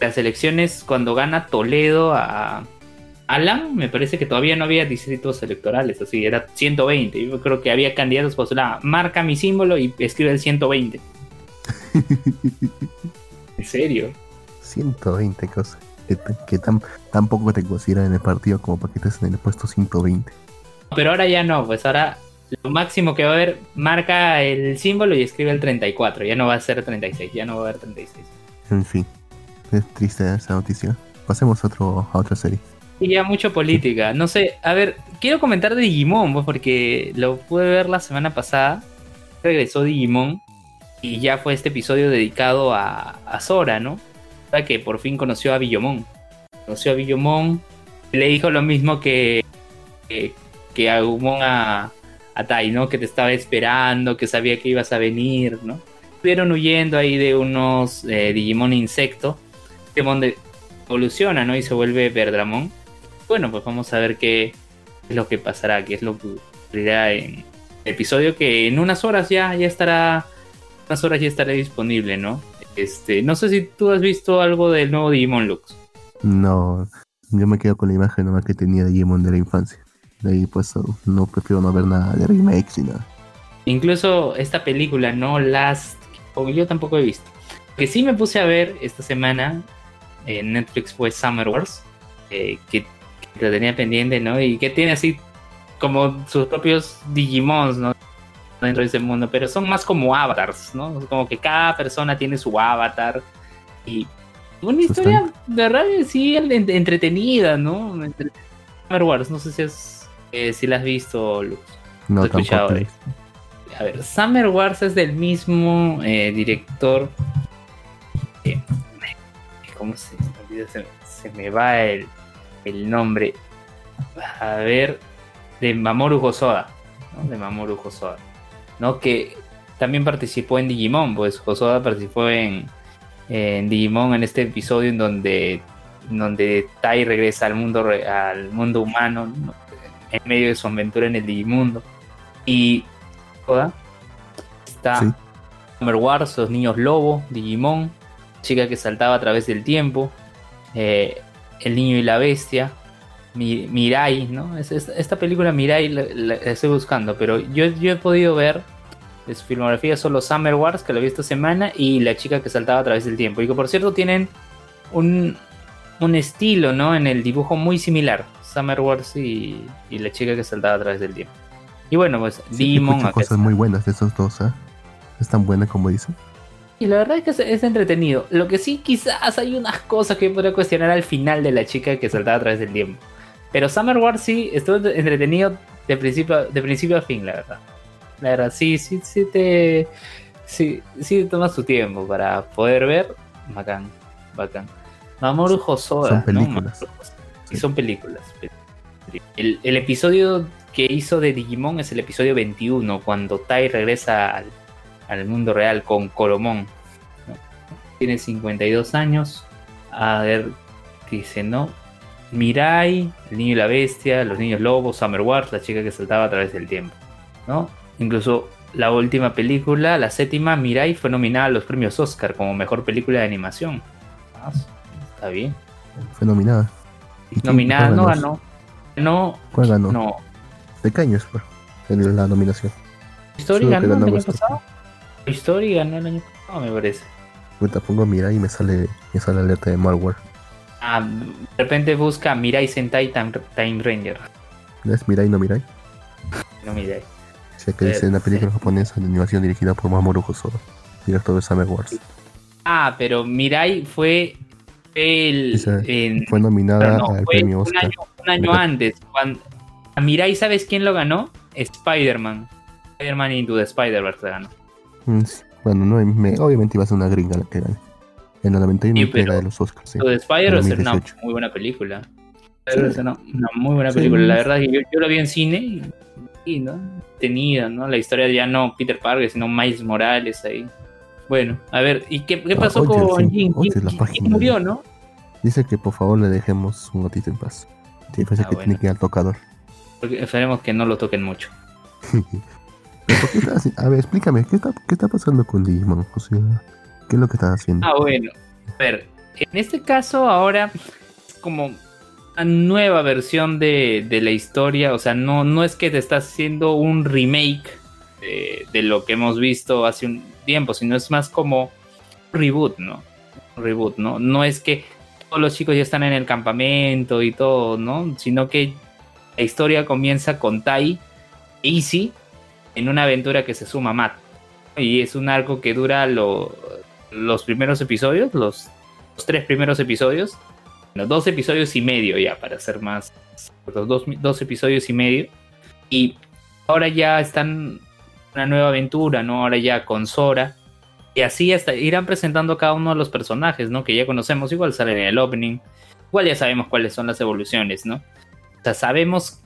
las elecciones cuando gana Toledo a Alan, me parece que todavía no había distritos electorales, así, era 120. Yo creo que había candidatos postulados. Marca mi símbolo y escribe el 120. ¿En serio? 120 cosas. Que, que tan, tan poco te consideran en el partido como para que estés en el puesto 120. Pero ahora ya no, pues ahora lo máximo que va a haber, marca el símbolo y escribe el 34. Ya no va a ser 36, ya no va a haber 36. En fin. Es triste esa noticia. Pasemos a, otro, a otra serie. Y ya mucho política. No sé, a ver, quiero comentar de Digimon, pues, porque lo pude ver la semana pasada. Regresó Digimon y ya fue este episodio dedicado a, a Sora, ¿no? O sea, que por fin conoció a Billomon. Conoció a Billomon le dijo lo mismo que que, que Agumon a, a Tai, ¿no? Que te estaba esperando, que sabía que ibas a venir, ¿no? Estuvieron huyendo ahí de unos eh, Digimon insecto, Digimon de, evoluciona, ¿no? Y se vuelve Verdramon. Bueno, pues vamos a ver qué es lo que pasará, qué es lo que ocurrirá en el episodio que en unas horas ya, ya estará, unas horas ya estará disponible, ¿no? Este, no sé si tú has visto algo del nuevo Digimon Lux. No, yo me quedo con la imagen nomás que tenía Digimon de la infancia. De ahí pues no prefiero no ver nada de remakes ni nada. Incluso esta película, ¿no? Last, yo tampoco he visto. Que sí me puse a ver esta semana en Netflix fue Summer Wars, eh, que, que lo tenía pendiente, ¿no? Y que tiene así como sus propios Digimons, ¿no? Dentro de ese mundo, pero son más como avatars, ¿no? Como que cada persona tiene su avatar y una historia de verdad sí en- entretenida, ¿no? Summer Wars, no sé si, has, eh, si la has visto, Lux. No, he escuchado. A ver, Summer Wars es del mismo eh, director. eh, ¿Cómo se? Se, se me va el, el nombre? A ver, de Mamoru Hosoda. ¿no? De Mamoru Hosoda. ¿no? Que también participó en Digimon, pues Hosoda participó en, en Digimon en este episodio en donde, en donde Tai regresa al mundo, al mundo humano, ¿no? En medio de su aventura en el Digimundo. Y está Sí. Summer Wars, Los Niños Lobo, Digimon, Chica que saltaba a través del tiempo, eh, El Niño y la Bestia, Mi- Mirai, ¿no? Es- es- esta película Mirai la, la estoy buscando, pero yo, yo he podido ver de su filmografía solo Summer Wars, que lo vi esta semana, y La Chica que saltaba a través del tiempo, y que por cierto tienen un, un estilo, ¿no? En el dibujo muy similar, Summer Wars y, y La Chica que saltaba a través del tiempo. Y bueno, pues Sí, acá cosas está. muy buenas de esos dos, ¿ah? Es tan buena como dicen. Y la verdad es que es, es entretenido. Lo que sí, quizás hay unas cosas que yo podría cuestionar al final de la chica que saltaba a través del tiempo. Pero Summer Wars sí estuvo entretenido de principio, de principio a fin, la verdad. La verdad, sí, sí, sí te. Sí, sí te tomas tu tiempo para poder ver. Bacán, bacán. Mamoru Hosoda. Son películas. Sí, son películas. El, episodio que hizo de Digimon es el episodio 21, cuando Tai regresa al, mundo real con Coromon. ¿no? Tiene 52 años. A ver, ¿qué dice, ¿no? Mirai, el niño y la bestia, los niños lobos, Summer Wars, la chica que saltaba a través del tiempo. ¿no? Incluso la última película, la séptima, Mirai, fue nominada a los premios Oscar como mejor película de animación. Ah, está bien. Fue nominada. ¿Y quién- Nominada, no ganó? No, ¿Cuál ganó? no. De caños fue en la nominación. Story ganó el año pasado. Story ganó el año pasado, me parece. Ahorita pongo mira y me sale, me sale alerta de malware. Ah, de repente busca Mirai Sentai Time, Time Ranger. ¿No es Mirai no Mirai? No Mirai. O sea que dice una película japonesa de animación dirigida por Mamoru Hosoda, director de Summer Wars. Ah, pero Mirai fue el. Esa en- Fue nominada no, al fue premio un Oscar. año, un año antes. Cuando, a Mirai, ¿sabes quién lo ganó? Spider-Man. Spider-Man Into the Spider-Verse ganó. Mm. Bueno, no, me- obviamente iba a ser una gringa la que gane. En la 91 Sí, pero- de los Oscars. Sí. De Spider-Verse era una 2018. muy buena película. Sí. Una muy buena Sí. película. La verdad que yo, yo la vi en cine y, y, ¿no? Tenida, ¿no? La historia ya no Peter Parker, sino Miles Morales ahí. Bueno, a ver, ¿y qué, qué Ah, pasó oye, con Jin? Jin- la Jin página. murió, ¿no? Dice que por favor le dejemos un gatito en paz. Sí, parece Ah, que bueno. tiene que ir al tocador. Porque esperemos que no lo toquen mucho. Pero ¿por qué estás haci- A ver, explícame, ¿qué está, ¿qué está pasando con Digimon? O sea, ¿qué es lo que estás haciendo? Ah, bueno. A ver, en este caso ahora es como una nueva versión de, de la historia. O sea, no, no es que te estás haciendo un remake de, de lo que hemos visto hace un tiempo, sino es más como reboot, ¿no? Reboot, ¿no? No es que todos los chicos ya están en el campamento y todo, ¿no? Sino que la historia comienza con Tai e Easy en una aventura que se suma a Matt. Y es un arco que dura lo- los primeros episodios, los, los tres primeros episodios, dos episodios y medio ya, para ser más, dos, dos episodios y medio. Y ahora ya están una nueva aventura, ¿no? Ahora ya con Sora. Y así hasta irán presentando cada uno de los personajes, ¿no? Que ya conocemos, igual salen en el opening. Igual ya sabemos cuáles son las evoluciones, ¿no? O sea, sabemos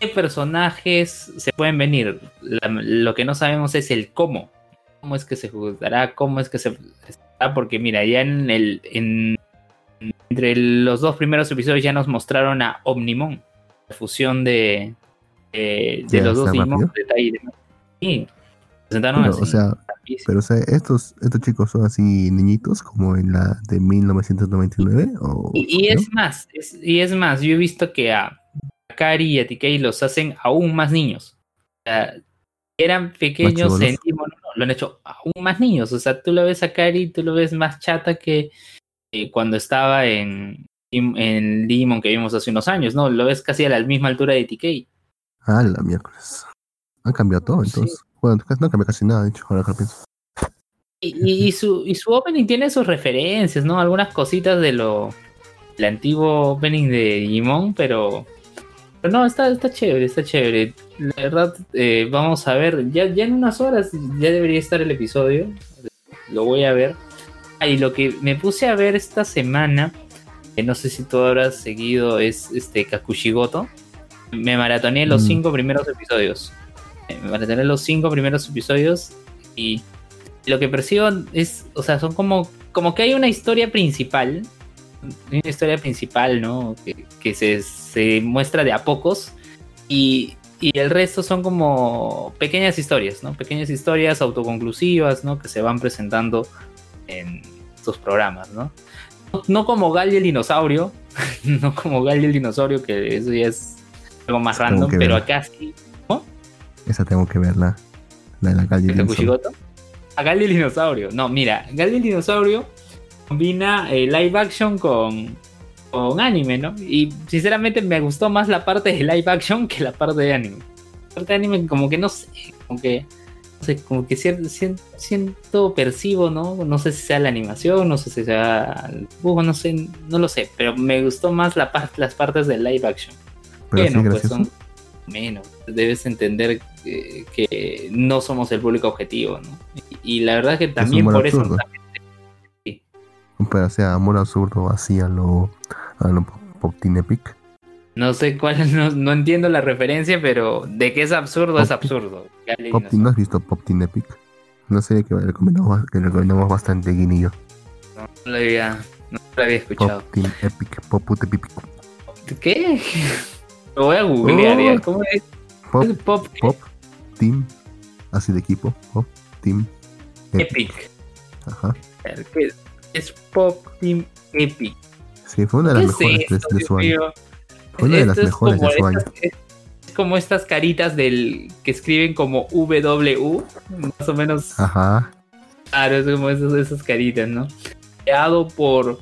qué personajes se pueden venir. La- lo que no sabemos es el cómo. Cómo es que se jugará, cómo es que se porque mira, ya en el en entre los dos primeros episodios ya nos mostraron a Omnimon, la fusión de de, los dos Digimon de. Sí, presentaron Pero, así. o sea, pero o sea, estos, estos chicos son así niñitos como en la de 1999 o Y, y ¿no? es más, es- y es más, yo he visto que a Kari y a TK los hacen aún más niños. O sea, eran pequeños en Digimon, no, lo han hecho aún más niños. O sea, tú lo ves a Kari, tú lo ves más chata que eh, cuando estaba en, en Digimon que vimos hace unos años, ¿no? Lo ves casi a la misma altura de TK. Ah, la miércoles. Han cambiado todo Sí. entonces. Bueno, no cambió casi nada, de hecho, ahora que lo pienso. Y, y- y su, y su opening tiene sus referencias, ¿no? Algunas cositas de lo el antiguo opening de Digimon, pero, pero no, está, está chévere, está chévere. La verdad, eh, vamos a ver, ya, ya en unas horas ya debería estar el episodio. Lo voy a ver. Ah, y lo que me puse a ver esta semana, que no sé si tú habrás seguido, es este Kakushigoto. Me maratoneé los Mm. cinco primeros episodios. Eh, Me maratoneé los cinco primeros episodios y lo que percibo es, o sea, son como, como que hay una historia principal, una historia principal, ¿no? Que, que se, se muestra de a pocos y, y el resto son como pequeñas historias, ¿no? Pequeñas historias autoconclusivas, ¿no? Que se van presentando en estos programas, ¿no? No, no como Gal y el dinosaurio, no como Gal y el dinosaurio, que eso ya es algo más random, pero acá sí. Esa tengo que verla. La de la calle. ¿El Kakushigoto? A Gal dinosaurio. No, mira, Gal dinosaurio combina eh, live action con, con anime, ¿no? Y sinceramente me gustó más la parte de live action que la parte de anime. La parte de anime como que no sé, como que no sé, como que cien- siento, percibo, ¿no? No sé si sea la animación, no sé si sea el dibujo, no sé, no lo sé, pero me gustó más la parte, las partes de live action. Pero sí, Bueno, pues son menos. Debes entender que, que no somos el público objetivo, ¿no? Y, y la verdad que también por eso absurdo. Pero, o sea, amor absurdo así a lo, a lo Pop Epic. no sé cuál, no, no entiendo la referencia, pero de que es absurdo es absurdo. Pop. ¿no has visto Pop Teen Epic? Una serie que recomendamos, que recomendamos bastante, Guin y yo. No, lo había, no lo había escuchado. Pop Teen Epic, Pop Epic. ¿Qué? Lo voy a googlear Oh. ¿Cómo es? Pop, ¿Es Pop Team, así de equipo. Pop Team Epic. Epic. Ajá. A ver, ¿qué es? Pop Team Epic. Sí, fue una de ¿Qué las es mejores de, esto, de su año. Fue una de las mejores de su año. estas- Es, es como estas caritas del que escriben como WU, más o menos. Ajá. Claro, es como esas, esas caritas, ¿no? Creado por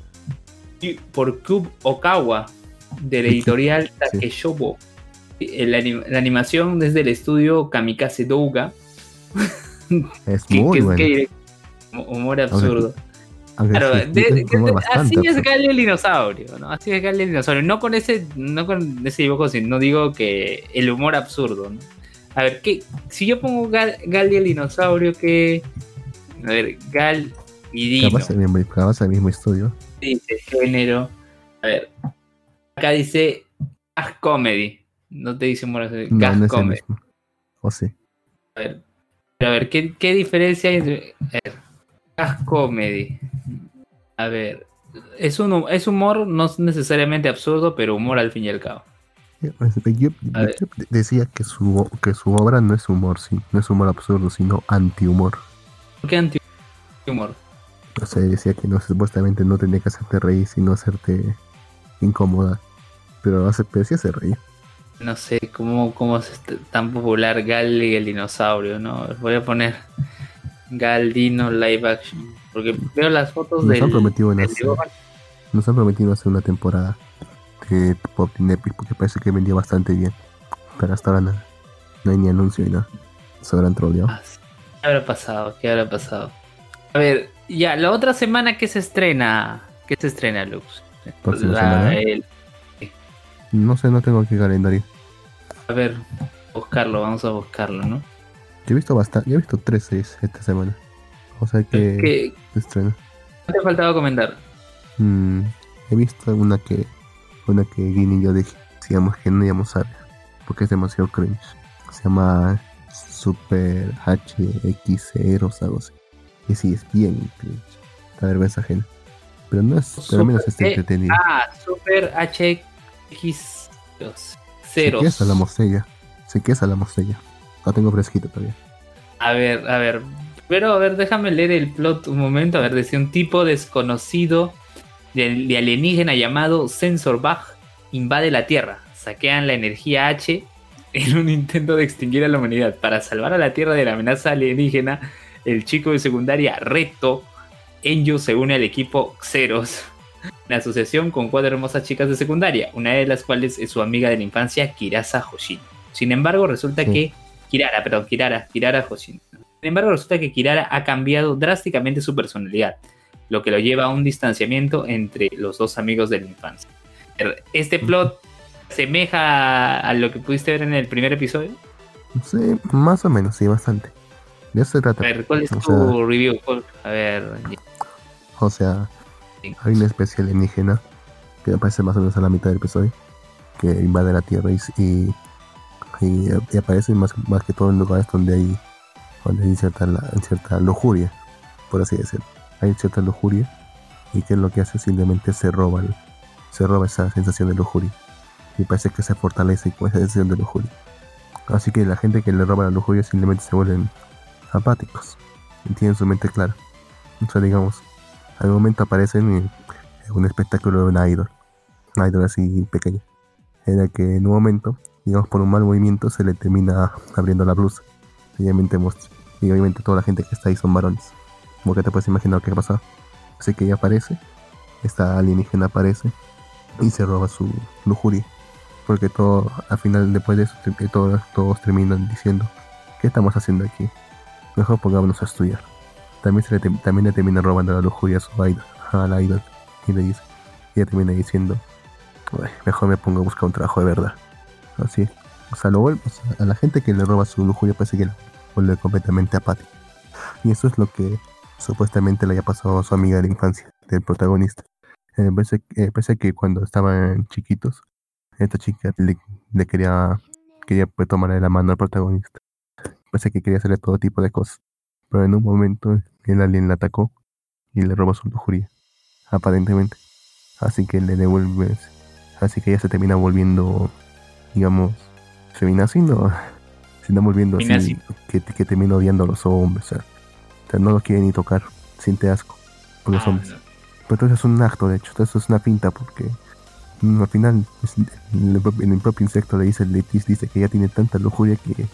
por Cube Okawa del Sí, editorial sí. Takeshobo. La, anim- la animación desde el estudio Kamikaze Douga. Es que, muy que bueno. que- humor absurdo. Aunque Claro, de- de- bastante así es absurdo. Gali el dinosaurio, ¿no? Así es Gali el dinosaurio. No con ese, no con ese dibujo, sino digo que el humor absurdo, ¿no? A ver, ¿qué? si yo pongo Gal, Gali el dinosaurio, ¿qué? A ver, Gal y Dino. Capaz el mismo, capaz el mismo estudio. Dice género. A ver, acá dice comedy. No te dice humor absurdo, No, gas no es comedy. mismo. O sí. A ver, pero a ver, ¿qué, qué diferencia hay entre. A ver, gas comedy. A ver, es, un, es humor no es necesariamente absurdo, pero humor al fin y al cabo. Ver. yo decía que su, que su obra no es humor, sí. No es humor absurdo, sino anti-humor. ¿Por qué anti-humor? O sea, decía que no, supuestamente no tenía que hacerte reír, sino hacerte incómoda. Pero hace, pero sí hace reír. No sé cómo, cómo es este- tan popular Gal y el dinosaurio, ¿no? Voy a poner Gal Dino live action. Porque veo las fotos Nos hacer, dibujo. nos han prometido hacer una temporada de Pop Teen Epic porque parece que vendió bastante bien. Pero hasta ahora nada. No hay ni anuncio ni nada. Se habrán troleado. Ah, sí. ¿Qué habrá pasado? ¿Qué habrá pasado? A ver, ya, la otra semana que se estrena. ¿Qué se estrena, Lux? Próxima La- semana. el- No sé, no tengo aquí calendario. a ver, buscarlo, vamos a buscarlo, ¿no? Yo he visto bastante, yo he visto tres series esta semana. O sea que ¿Qué se estrena. qué te faltaba comentar? Mm, he visto una que una que Guin y yo dije, digamos que no íbamos a ver. porque es demasiado cringe. Se llama Super HX0 algo así. Y sí, es bien cringe. La vergüenza ajena. Pero no es, pero al menos está entretenido. Ah, Super HX Si ceros. quieres la mostella. Quieres la mostella. La tengo fresquita todavía. A ver, a ver. Pero a ver, déjame leer el plot un momento. A ver, decía un tipo desconocido de, de alienígena llamado Sensor Bug invade la Tierra. Saquean la energía H en un intento de extinguir a la humanidad. Para salvar a la Tierra de la amenaza alienígena, el chico de secundaria Reto Enyo se une al equipo Xeros. La asociación con cuatro hermosas chicas de secundaria, una de las cuales es su amiga de la infancia, Kirasa Hoshin. Sin embargo, resulta Sí. que Kirara, perdón, Kirara, Kirara Hoshin. Sin embargo, resulta que Kirara ha cambiado drásticamente su personalidad, lo que lo lleva a un distanciamiento entre los dos amigos de la infancia. Este plot asemeja a lo que pudiste ver en el primer episodio. Sí, más o menos, sí, bastante. De eso se A trata. ver, ¿cuál es O tu sea- review? ¿Cuál- A ver, O sea. Hay una especie alienígena que aparece más o menos a la mitad del episodio que invade la Tierra y, y, y- aparece más, más que todo en lugares donde hay, donde hay cierta, cierta lujuria, por así decirlo. Hay cierta lujuria y que lo que hace simplemente se roba, se roba esa sensación de lujuria y parece que se fortalece con esa sensación de lujuria. Así que la gente que le roba la lujuria simplemente se vuelven apáticos y tienen su mente clara. O sea, digamos, al momento aparecen en un espectáculo de una idol, una idol así pequeña, en la que en un momento, digamos por un mal movimiento, se le termina abriendo la blusa. Obviamente, y obviamente toda la gente que está ahí son varones. Como que te puedes imaginar qué pasa. Así que ella aparece, esta alienígena aparece y se roba su lujuria. Porque todo, al final, después de eso, todos terminan diciendo, ¿qué estamos haciendo aquí? Mejor pongámonos a estudiar. También, se le, también le termina robando la lujuria a su idol, a la idol. Y le dice, ella termina diciendo, "Uy, mejor me pongo a buscar un trabajo de verdad. Así. O sea, lo vuelve, a la gente que le roba su lujuria parece que la vuelve completamente apática. Y eso es lo que supuestamente le haya pasado a su amiga de la infancia, del protagonista. Eh, parece, eh, parece que cuando estaban chiquitos, esta chica le, quería, quería pues, tomar de la mano al protagonista. Parece que quería hacerle todo tipo de cosas. Pero en un momento el alien la atacó y le robó su lujuria, aparentemente. Así que le devuelve, así que ella se termina volviendo, digamos, se viene haciendo, se termina volviendo así, Feminazi. que, que termina odiando a los hombres, o sea, o sea, no los quiere ni tocar, siente asco por los Ah, hombres. no. Pero entonces es un acto, de hecho, esto es una finta porque al final el, propio- insecto le dice, le dice que ella tiene tanta lujuria que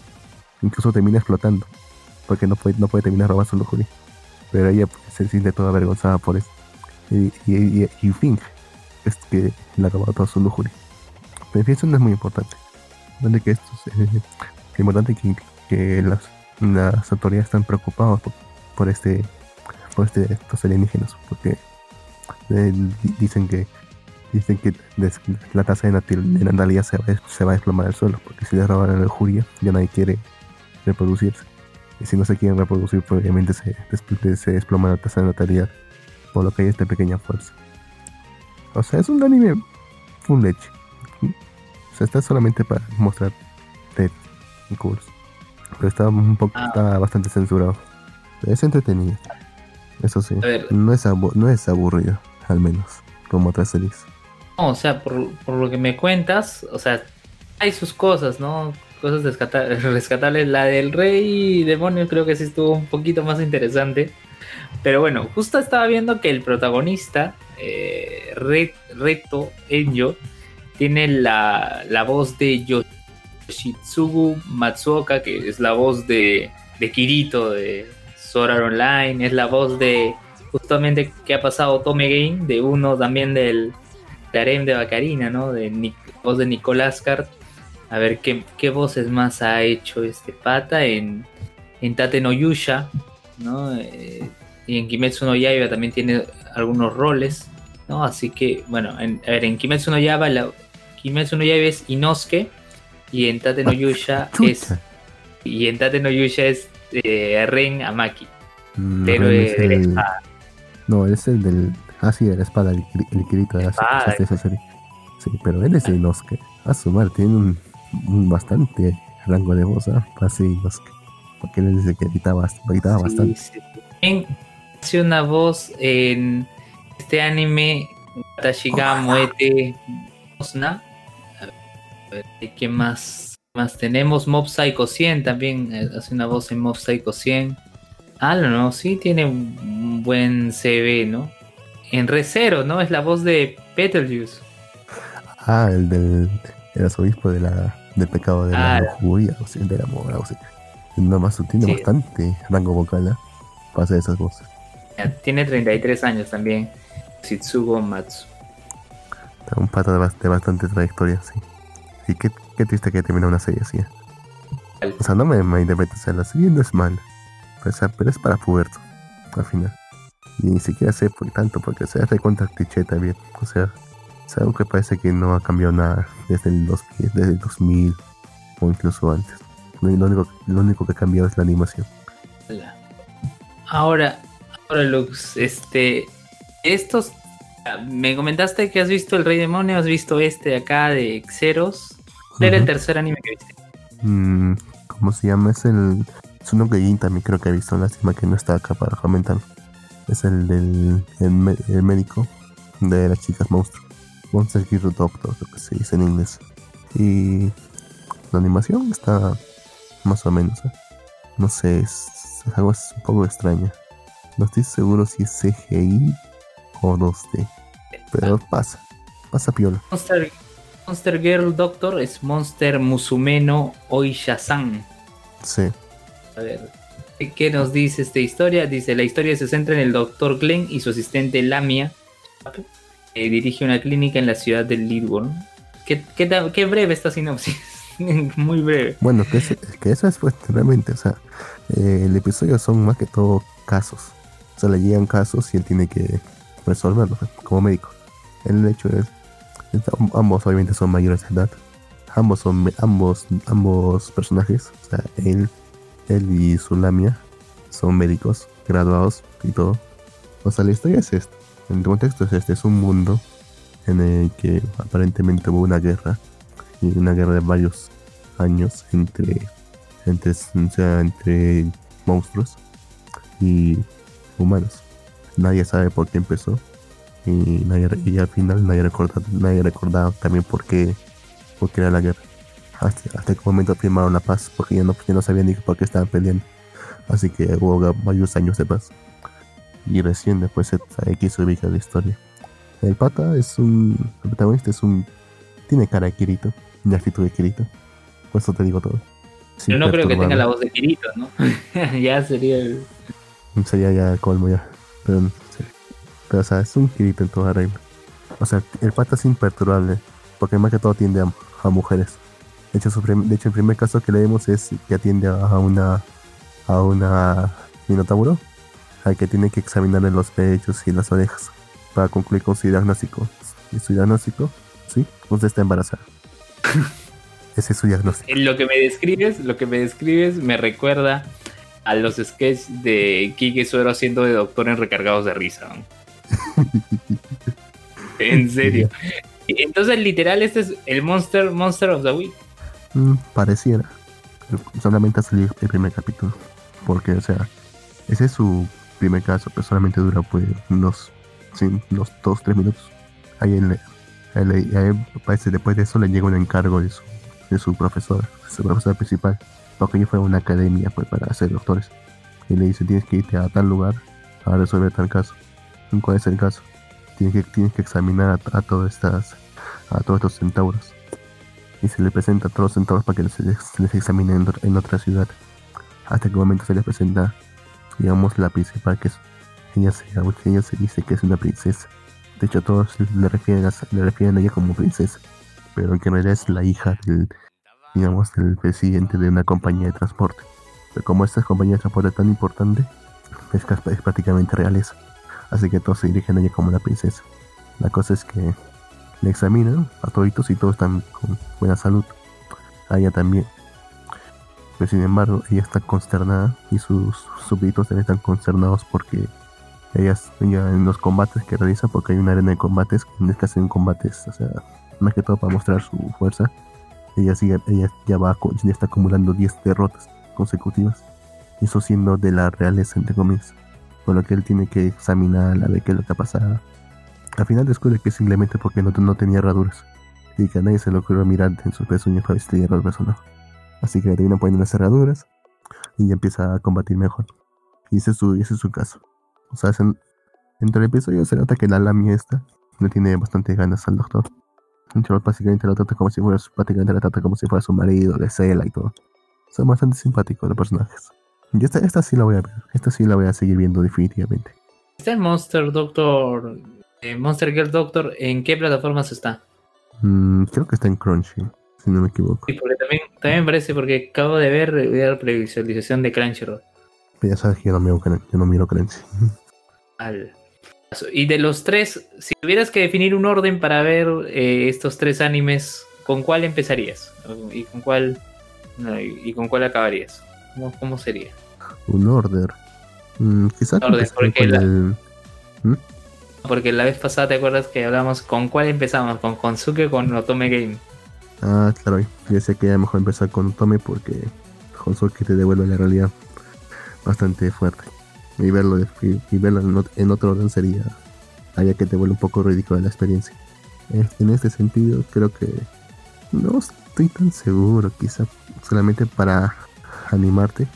incluso termina explotando porque no puede, no puede terminar robando su lujuria. Pero ella pues, se siente toda avergonzada por eso. Y, y, y, y finge es que le ha robado toda su lujuria. Pero fin, eso no es muy importante. Importante que esto es, eh, es importante que, que las, las autoridades están preocupadas por, este por este, estos alienígenas porque eh, di- dicen que dicen que la tasa de, natalidad se va, a- se va a desplomar al suelo porque si les roban la lujuria ya nadie quiere reproducirse y si no se quieren reproducir pues obviamente se, se desploma la tasa de natalidad por lo que hay esta pequeña fuerza. O sea es un anime full leche. O sea está solamente para mostrar tetas y culos. Pero está un poco Ah. está bastante censurado. Es entretenido. Eso sí. No es no es aburrido al menos como otras series. No, o sea, por, por lo que me cuentas, o sea, hay sus cosas, ¿no? Cosas rescata- rescatables. La del rey demonio creo que sí estuvo un poquito más interesante. Pero bueno, justo estaba viendo que el protagonista, eh, Re- Reto Enyo, tiene la, la voz de Yoshitsugu Matsuoka, que es la voz de, de Kirito de Sword Online, es la voz de justamente que ha pasado Tome Game, de uno también del de de Bacarina, ¿no? De voz de Nicolás Cart. A ver qué, qué voces más ha hecho este pata en, en Tate no Yusha, ¿no? Eh, y en Kimetsu no Yaiba también tiene algunos roles, ¿no? Así que, bueno, en, a ver, en Kimetsu no Yaiba, la, Kimetsu no Yaiba es Inosuke y en Tate no Yusha es y en Tate no Yusha es eh, Ren Amaki. Mm, Pero de la el- espada. No, es el del. Ah, sí, de la espada, el, el de, la- Espada. de esa serie. Sí, pero él es de Inosuke. A su madre, tiene un, bastante rango de voz. Así, porque él dice que editaba, editaba bastante. Sí. También hace una voz en este anime Tashiga Muete Osna. A ver, ¿qué más? más tenemos? Mob Psycho 100 también eh, hace una voz en Mob Psycho 100. Ah, no, no, sí tiene un buen CV, ¿no? En Recero, ¿no? Es la voz de Betelgeuse. Ah, el del el arzobispo de la, del pecado de la Ah. lujuria, o sea, del amor, algo así. Nada más tiene Sí. bastante rango vocal, ¿ah? Para hacer esas voces. Tiene 33 años también. Shitsugo Matsu. Un pata de, bast- de bastante trayectoria, sí. Y qué, qué triste que termina una serie así. ¿eh? O sea, no me, me interpretes, o sea, la serie no es mala. O sea, pero es para puberto, al final. Y ni siquiera sé por tanto, porque se hace contra cliché también. O sea, es algo que parece que no ha cambiado nada desde el 2000, desde el 2000 o incluso antes. Lo único, lo único que ha cambiado es la animación. Ahora, ahora Lux, este, estos, ah, me comentaste que has visto El Rey Demonio, has visto este de acá de Xeros. ¿Cuál era el tercer anime que viste? Mm, ¿Cómo se llama? Es el. Es uno que también creo que he visto. Lástima que no está acá para comentar. Es el del el, el médico de las chicas monstruo. Monster Hero Doctor, lo que se dice en inglés. Y la animación está más o menos. ¿eh? No sé, es, es algo es un poco extraña. No estoy seguro si es CGI o 2D. Pero pasa, pasa piola. Monster, Monster Girl Doctor es Monster Musumeno Oisha-san. Sí. A ver, ¿qué- ¿qué nos dice esta historia? Dice, la historia se centra en el doctor Glenn y su asistente Lamia, que dirige una clínica en la ciudad de Lidworm. ¿Qué, qué, qué breve esta sinopsis? Muy breve. Bueno, que, es- que eso es pues realmente, o sea, eh, el episodio son más que todo casos. O sea, le llegan casos y él tiene que resolverlos pues, como médico. El hecho es, es- ambos obviamente son mayores de edad. Ambos son ambos ambos personajes, o sea, él él y su Lamia son médicos graduados y todo. O sea, la historia es esta. El contexto es este, es un mundo en el que aparentemente hubo una guerra y una guerra de varios años entre entre, sea, entre monstruos y humanos. Nadie sabe por qué empezó y, nadie, y al final nadie recuerda, nadie recordaba también por qué, por qué era la guerra. Hasta, hasta qué momento firmaron la paz porque ya no, ya no sabían ni por qué estaban peleando. Así que hubo varios años de paz. Y recién después que se ubica la historia. El pata es un. El protagonista es un. Tiene cara de Kirito. Y actitud de Kirito. Por eso te digo todo. Sin Yo no creo que tenga la voz de Kirito, ¿no? ya sería el... Sería ya el colmo ya. Pero, sí. pero o sea, es un Kirito en toda regla. O sea, el pata es imperturbable. Porque más que todo atiende a, a mujeres. De hecho, su prim- de hecho, el primer caso que leemos es que atiende a una. A una. Minotauro. Al que tiene que examinarle los pechos y las orejas. Para concluir con su diagnóstico. Y su diagnóstico, sí, usted está embarazada. Ese es su diagnóstico. Lo que me describes, lo que me describes me recuerda a los sketches de Kike Suero haciendo de doctor en recargados de risa. en serio. Entonces, literal, este es el Monster, Monster of the Week. Mm, pareciera. Solamente ha salido el primer capítulo. Porque, o sea, ese es su primer caso, pero solamente dura pues unos, sí, unos 2-3 minutos. Ahí él, él- él- parece después de eso le llega un encargo de su, de su profesor, su profesor principal. Porque ellos fueron a una academia pues, para ser doctores. Y le dice, tienes que irte a tal lugar a resolver tal caso. ¿Y ¿Cuál es el caso? Tienes que, tienes que examinar a, a todas estas, a todos estos centauros y se le presenta a todos los centauros para que les, les- examinen en, en otra ciudad. Hasta un momento se les presenta, digamos, la principal, que es ella se, ella se dice que es una princesa. De hecho, todos le refieren a, le refieren a ella como princesa, pero que en realidad es la hija del, digamos, del presidente de una compañía de transporte. Pero como esta compañía de transporte es tan importante, es, es prácticamente realeza. Así que todos se dirigen a ella como la princesa. La cosa es que le examinan a toditos y todos están con buena salud. A ella también. Pero sin embargo, ella está consternada y sus súbditos también están consternados porque ellas, ella en los combates que realiza, porque hay una arena de combates, en es que hacen combates, o sea, más que todo para mostrar su fuerza, ella, sigue, ella ya, va, ya está acumulando 10 derrotas consecutivas. Eso siendo de la realeza, entre comillas. Por lo que él tiene que examinar a ver qué es lo que ha pasado. Al final descubre que simplemente porque no, no tenía herraduras. Y que a nadie se le ocurrió mirar en sus pezuñas para herraduras o no. Así que le terminan poniendo las herraduras y ya empieza a combatir mejor. Y ese es su, ese es su caso. O sea, en, entre el episodio se nota que la Lami esta le tiene bastante ganas al doctor. Entonces, básicamente lo trata como si fuera su, prácticamente la trata como si fuera su marido, de cela y todo. Son bastante simpáticos los personajes. Y esta, esta sí la voy a ver. Esta sí la voy a seguir viendo definitivamente. Está el Monster Doctor, eh, Monster Girl Doctor, ¿en qué plataformas está? Mm, creo que está en Crunchy, si no me equivoco. Sí, porque también, también me parece, porque acabo de ver, la previsualización de Crunchyroll. Pero ya sabes que yo no miro, yo no miro Crunchy. Al- Y de los tres, si tuvieras que definir un orden para ver eh, estos tres animes, ¿con cuál empezarías? ¿Y con cuál, no, y, con cuál acabarías? ¿Cómo, cómo sería? Un order. Mm, quizás Orden, empezaré porque la- el... Porque la vez pasada, ¿te acuerdas que hablamos con cuál empezamos? ¿Con Konsuke o con Otome Game? Ah, claro, yo decía que era mejor empezar con Tommy porque que te devuelve la realidad bastante fuerte. Y verlo, de- y, verlo en, ot- en otro orden sería, haría que te vuelva un poco ridícula la experiencia. En este sentido, creo que no estoy tan seguro, quizá solamente para animarte,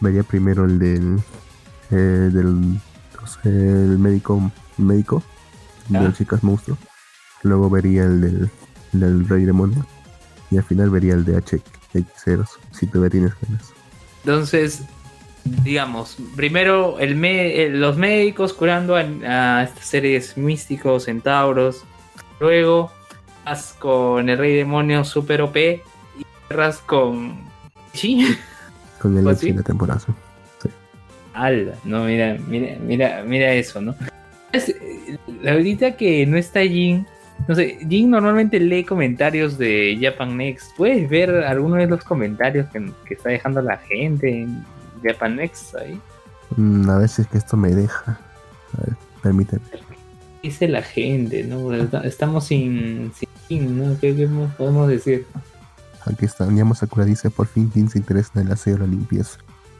vería primero el del, eh, del sé, el médico, médico, Ah. del chicas monstruo. Luego vería el del, del rey demonio. Y al final vería el de HX0, si todavía tienes ganas. Entonces, digamos, primero el me- los médicos curando a, a estas seres místicos, centauros. Luego vas con el rey demonio super OP y cerras con... ¿Sí? Con el Pues de la temporada. sí. Ala, no, mira, mira, mira, mira eso, ¿no? Es, eh, ahorita que no está Jin, no sé, Jin normalmente lee comentarios de Japan Next. ¿Puedes ver algunos de los comentarios que, que está dejando la gente en Japan Next ahí? Mm, a ver si es que esto me deja. A ver, permíteme. Dice la gente, ¿no? Estamos sin, sin Jin, ¿no? ¿Qué, qué podemos decir? Aquí está. Nyama Sakura dice: Por fin King se interesa en el aseo la limpieza.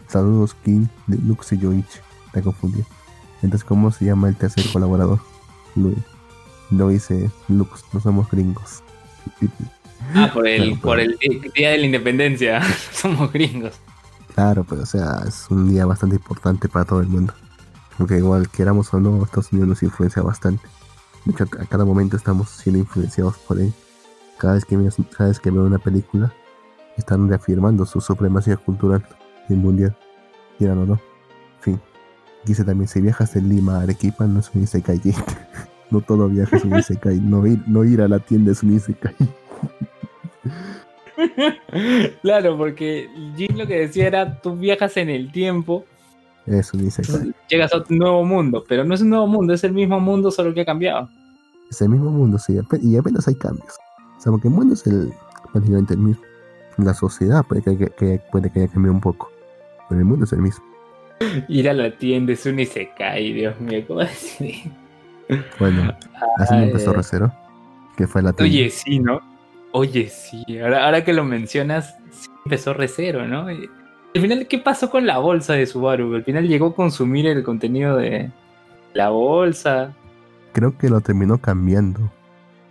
Saludos, King, de Lux y Yoichi. Te confundí. Entonces, ¿cómo se llama el tercer colaborador? Luis. Lo dice Lux, no somos gringos. Ah, por el, Claro, por el Día de la Independencia. Somos gringos. Claro, pero o sea, es un día bastante importante para todo el mundo. Aunque igual queramos o no, Estados Unidos nos influencia bastante. De hecho, a cada momento estamos siendo influenciados por él. Cada vez que, cada vez que veo una película, están reafirmando su supremacía cultural y mundial. Quieran o no. En fin. Dice también, si viajas de Lima a Arequipa, no es un Isekai. No todo viaje es un Isekai. No ir, no ir a la tienda es un Isekai. Claro, porque Jin lo que decía era, tú viajas en el tiempo, Es un Isekai. llegas a un nuevo mundo, pero no es un nuevo mundo, es el mismo mundo, solo que ha cambiado. Es el mismo mundo, sí, y apenas hay cambios. O sea, porque el mundo es el, prácticamente el mismo. La sociedad puede que- puede que haya cambiado un poco, pero el mundo es el mismo. Ir a la tienda es un Isekai, Dios mío, ¿cómo decir? Bueno, así me empezó ay. Rosero, que fue la. Oye, sí, ¿no? Oye, sí, ahora, ahora que lo mencionas, sí empezó Recero, ¿no? Y al final, ¿qué pasó con la bolsa de Subaru? Al final llegó a consumir el contenido de la bolsa. Creo que lo terminó cambiando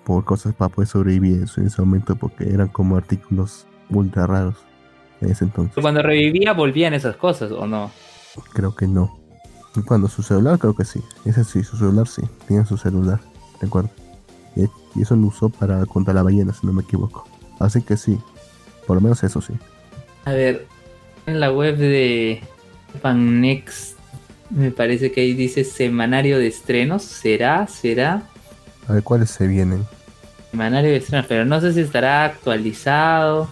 por cosas para poder sobrevivir en su, en ese momento, porque eran como artículos ultra raros en ese entonces. Cuando revivía, volvían esas cosas, ¿o no? Creo que no. Y Cuando su celular, creo que sí. Ese sí, su celular sí. Tiene su celular, ¿de acuerdo? Y, y eso lo usó para contra la ballena, si no me equivoco. Así que sí. Por lo menos eso sí. A ver, en la web de Japan Next, me parece que ahí dice semanario de estrenos. ¿Será? ¿Será? A ver cuáles se vienen. Semanario de estrenos, pero no sé si estará actualizado.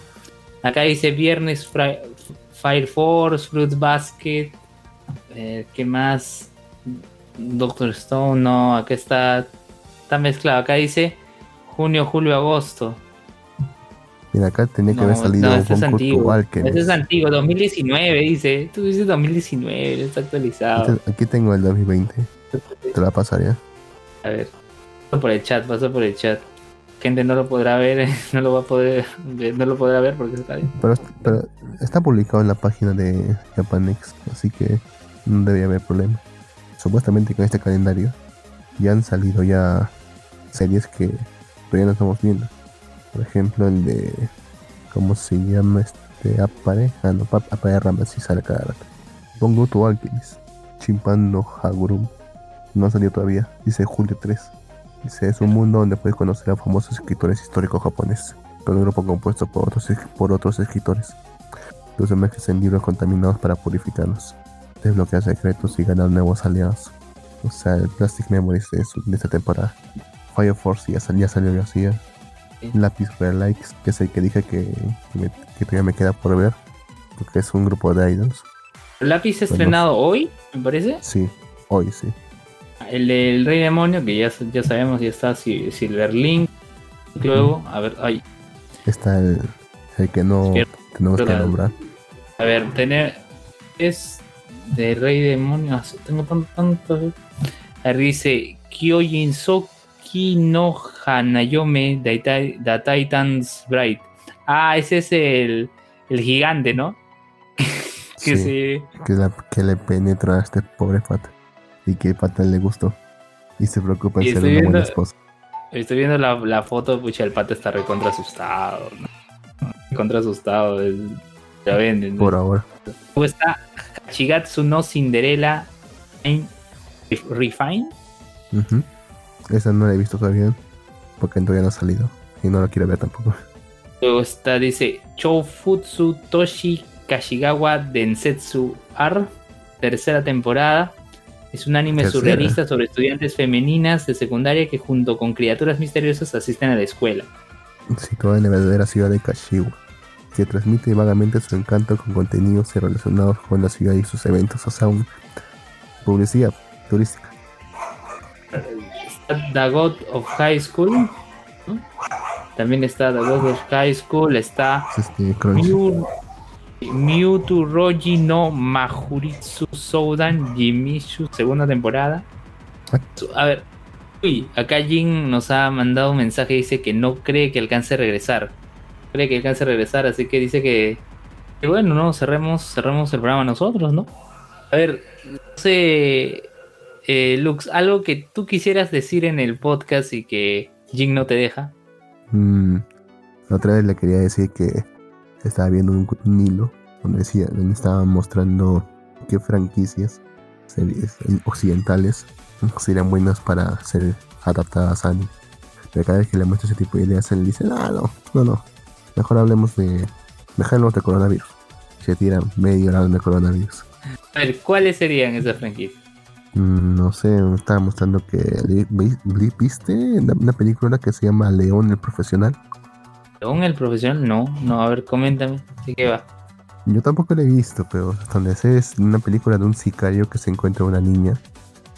Acá dice viernes Fire Force, Fruit Basket. Eh, ¿Qué más? Doctor Stone, no, acá está. Está mezclado. Acá dice junio, julio, agosto. Mira, acá tenía que No, haber salido no, este es antiguo. Este es antiguo, 2019, dice. Tú dices 2019, está actualizado. Este- Aquí tengo el 2020. Te la pasaría. A ver, paso por el chat, paso por el chat. gente no lo podrá ver, no lo va a poder, no lo podrá ver porque está bien. Pero, pero está publicado en la página de Japanex, así que no debería haber problema. Supuestamente con este calendario ya han salido ya series que todavía no estamos viendo. Por ejemplo, el de. ¿Cómo se llama este? Apare. Ah, no, Pa- Apare Rama, sí sale cada rato. Pongo tu Alchemist. Chimpando Hagurum. No ha salido todavía. Dice julio 3. Dice: Es un mundo donde puedes conocer a famosos escritores históricos japoneses. Con un grupo compuesto por otros, por otros escritores. Los sumerges en libros contaminados para purificarlos. Desbloquear secretos y ganar nuevos aliados. O sea, el Plastic Memories de, de esta temporada. Fire Force ya, sal- ya salió García. Sí. Lápiz Rare Likes, que es el que dije que, que, me- que todavía me queda por ver. Porque es un grupo de idols. Lápiz estrenado hoy, me parece. Sí, hoy sí. El del Rey Demonio, que ya, ya sabemos, ya está Si- Silverlink. Luego, a ver, ay, Está el, el que no tenemos que nombrar. a ver, tener. Es de Rey Demonio. ah, Tengo tanto. tanto. A ver, dice Kyojin Soki no Hanayome da Titans Bright. Ah, ese es el, el gigante, ¿no? que Sí, se. que, la- que le penetra a este pobre pata. Y que pata le gustó. Y se preocupa en Y ser una buena esposa. Estoy viendo la, la foto, pucha, el pato está recontra asustado. ¿no? Recontra asustado. es- Venden. Por ahora. Luego está Hachigatsu no Cinderella Fine- Refine. Ujú. Esa no la he visto todavía. Porque todavía no ha salido. Y no la quiero ver tampoco. Luego está, dice Choufutsu Toshi Kashigawa Densetsu R. Tercera temporada. Es un anime Tercera. surrealista sobre estudiantes femeninas de secundaria que junto con criaturas misteriosas asisten a la escuela. Situada en la verdadera ciudad de Kashiwa. Que transmite vagamente su encanto con contenidos relacionados con la ciudad y sus eventos. O sea, un publicidad turística. Está The God of High School. ¿no? También está The God of High School. Está Es este Mewtwo Roji no Majuritsu Soudan Jimishu, segunda temporada. A ver, uy, acá Jin nos ha mandado un mensaje, dice que no cree que alcance a regresar. Cree que alcance a regresar, así que dice que, bueno, no, cerremos, cerremos el programa nosotros, ¿no? A ver, no sé, eh, Lux, algo que tú quisieras decir en el podcast y que Jin no te deja. Mm, la otra vez le quería decir que estaba viendo un, un hilo donde decía, donde estaban mostrando qué franquicias series occidentales serían buenas para ser adaptadas a anime. Pero cada vez que le muestro ese tipo de ideas, él dice, no, no, no, no. Mejor hablemos de. Hablemos de coronavirus. Se tira medio lado de coronavirus. A ver, ¿cuáles serían esas franquicias? Mm, no sé, me estaba mostrando que. vi- vi- ¿Viste una película que se llama León el Profesional? ¿León el profesional? No, no, a ver, coméntame. ¿De qué va? Yo tampoco la he visto, pero donde sé es una película de un sicario que se encuentra una niña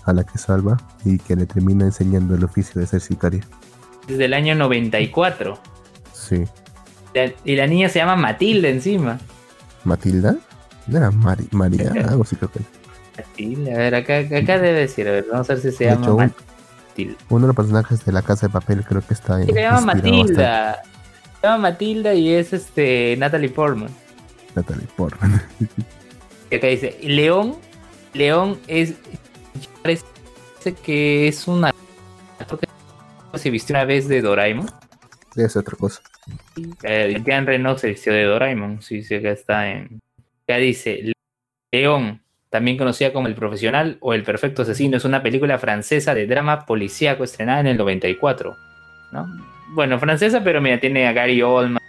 a la que salva y que le termina enseñando el oficio de ser sicario. Desde el año 94. Sí. Y la niña se llama Matilda encima. ¿Matilda? ¿No era Mari- María? Algo así creo que. Matilda, a ver, acá, acá debe decir, a ver, vamos a ver si se De llama hecho, Matilda. Uno de los personajes de la casa de papel creo que está en. Se llama Matilda. Se llama Matilda y es este Natalie Portman. Natalie Portman. Y acá dice, León, León es parece que es una actor que se vistió una vez de Doraemon. Ser otra cosa. Eh, Jean Reno se vistió de Doraemon, sí, sí, acá está en. Acá dice León, también conocida como El Profesional o El Perfecto Asesino, es una película francesa de drama policíaco estrenada en el 94. ¿no? Bueno, francesa, pero mira, tiene a Gary Oldman,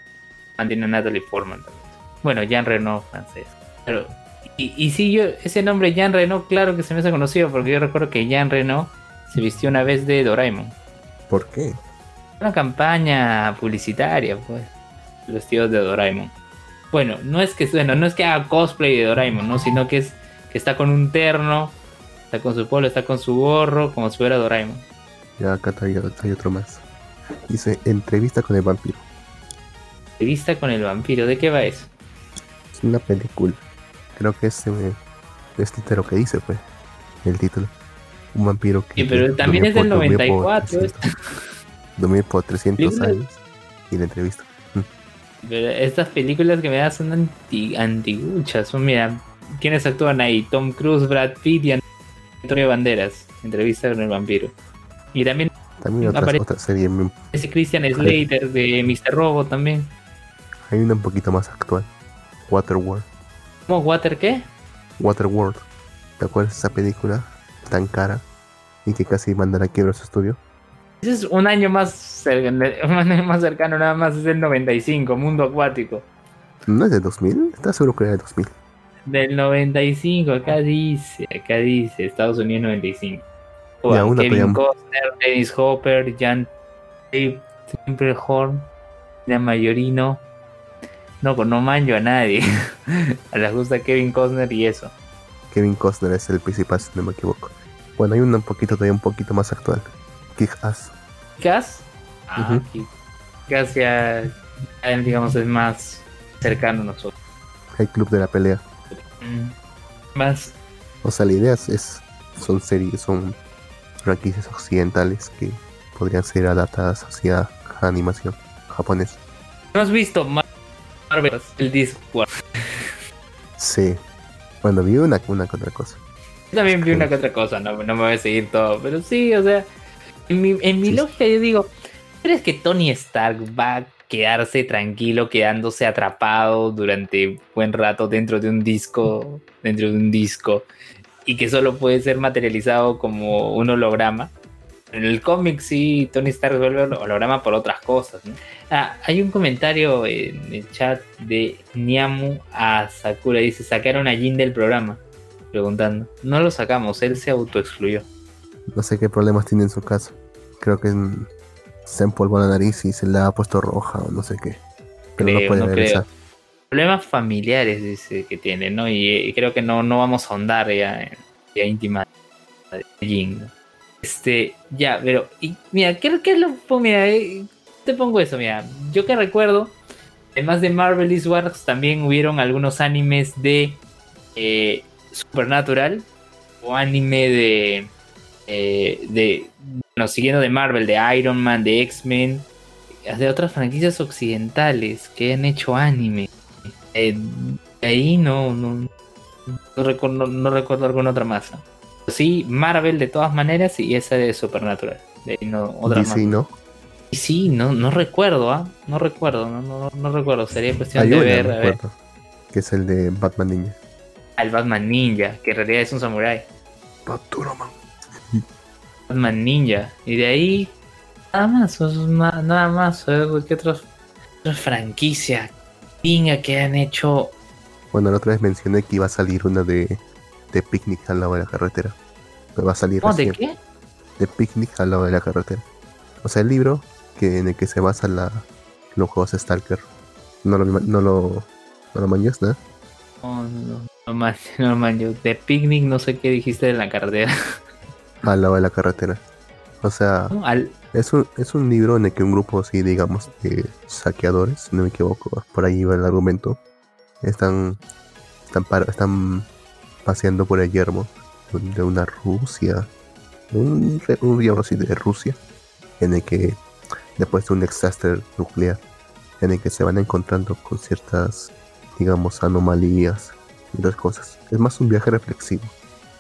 tiene a Natalie Portman también. Bueno, Jean Reno francés. Pero, y, y sí, yo, ese nombre Jean Reno, claro que se me hace conocido, porque yo recuerdo que Jean Reno se vistió una vez de Doraemon. ¿Por qué? Una campaña publicitaria, pues. Vestidos de Doraemon. Bueno, no es que bueno, no es que haga cosplay de Doraemon, ¿no? Sino que es que está con un terno, está con su polo, está con su gorro, como si fuera Doraemon. Ya acá hay, hay otro más. Dice entrevista con el vampiro. Entrevista con el vampiro, ¿de qué va eso? Es una película. Creo que es, eh, es lo que dice, pues. El título. Un vampiro que. Sí, pero también es del durmió por- 94 durmió por- dormir por 300 Películas- años y la entrevista. Pero estas películas que me das son anti, antiguchas. Son, mira, ¿quiénes actúan ahí? Tom Cruise, Brad Pitt y Antonio Banderas. Entrevista con el vampiro. Y también También otras, Apare- otra serie, ese Christian Slater de Mr. Robot también. hay una un poquito más actual. Waterworld. ¿Cómo Water qué? Waterworld. ¿Te acuerdas de esa película tan cara y que casi mandará a quiebra su estudio? Ese es un año más cercano, un año más cercano nada más, es el 95, Mundo Acuático. ¿No es de 2000? ¿Estás seguro que era de 2000? Del 95, acá dice, acá dice, Estados Unidos 95. Ya, Juan una Kevin. Costner, Dennis Hopper, Jan Horn, Jan Mayorino. No, no manjo a nadie. a les gusta Kevin Costner y eso. Kevin Costner es el principal, si no me equivoco. Bueno, hay un poquito todavía un poquito más actual. Kick Ass. ¿Gas? Ah, ya, ya, digamos, es más cercano a nosotros. El Club de la Pelea. Mm. Más O sea, la idea es, son series, son franquicias occidentales que podrían ser adaptadas hacia animación japonesa. ¿No has visto Mar- Marvel? El Discord. Sí. Bueno, vi una, una que otra cosa. Yo también vi una que otra cosa, no, no me voy a seguir todo. Pero sí, o sea, en mi, en mi Sí. lógica yo digo, ¿crees que Tony Stark va a quedarse tranquilo, quedándose atrapado durante buen rato dentro de un disco, dentro de un disco, y que solo puede ser materializado como un holograma? En el cómic sí, Tony Stark vuelve holograma por otras cosas. ¿no? Ah, hay un comentario en el chat de Niamu a Sakura. Dice, sacaron a Jin del programa. Preguntando. No lo sacamos, él se autoexcluyó. No sé qué problemas tiene en su casa. Creo que en- se empolvó la nariz y se le ha puesto roja o no sé qué. Pero no puede no regresar. Problemas familiares dice que tiene, ¿no? Y, y creo que no, no vamos a ahondar ya en ya íntima de Jin. ¿no? Este, ya, pero, y, mira, ¿qué, qué es lo pues, mira, eh, te pongo eso, mira, yo que recuerdo, además de Marvelous Wars, también hubieron algunos animes de eh, Supernatural o anime de, eh, de, bueno, siguiendo de Marvel, de Iron Man, de X-Men, de otras franquicias occidentales que han hecho anime. Eh, de ahí no, no, no, recuerdo, no, recuerdo alguna otra más. ¿no? Sí, Marvel de todas maneras y esa de Supernatural. De ahí no, otra más. DC, ¿no? Y sí, no, no recuerdo, ¿ah? No recuerdo, no, no, no recuerdo. Sería cuestión Hay de ver, a ver. que es el de Batman Ninja. Al Batman Ninja, que en realidad es un samurái. Batman. Batman Ninja. Y de ahí, nada más, nada más. ¿qué otras, otras franquicias pinga que han hecho? Bueno, la otra vez mencioné que iba a salir una de, de Picnic al lado de la carretera. Me va a salir ¿Cómo de qué? de Picnic al lado de la carretera. O sea, el libro que, en el que se basa la, los juegos Stalker. No lo, no lo, no lo manjas, ¿no? No, no, no, no man, yo de picnic no sé qué dijiste de la carretera. Al lado de la carretera. O sea, ¿no? Al, es un, es un libro en el que un grupo así, digamos, de saqueadores, si no me equivoco, por ahí va el argumento, están, están, para- están paseando por el yermo de una Rusia, un, un yermo así de Rusia, en el que después de un desastre nuclear, en el que se van encontrando con ciertas, digamos, anomalías y otras cosas. Es más un viaje reflexivo.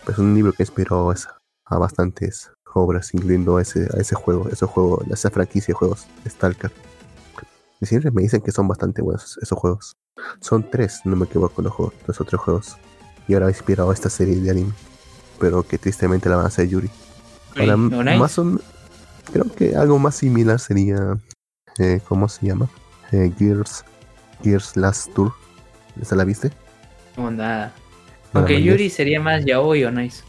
Es un libro que inspiró esa- a bastantes obras, incluyendo a ese, a ese juego, ese juego, esa franquicia de juegos, Stalker. Y siempre me dicen que son bastante buenos esos juegos. Son tres, no me equivoco, los, juegos, los otros juegos. Y ahora ha inspirado esta serie de anime. Pero que tristemente la van a hacer Yuri. Ahora, no, más o creo que algo más similar sería, eh, ¿cómo se llama? Eh, Gears, Gears Last Tour. ¿Esa la viste? No, nada. ¿No la Aunque? Yuri sería más yaoi o nice.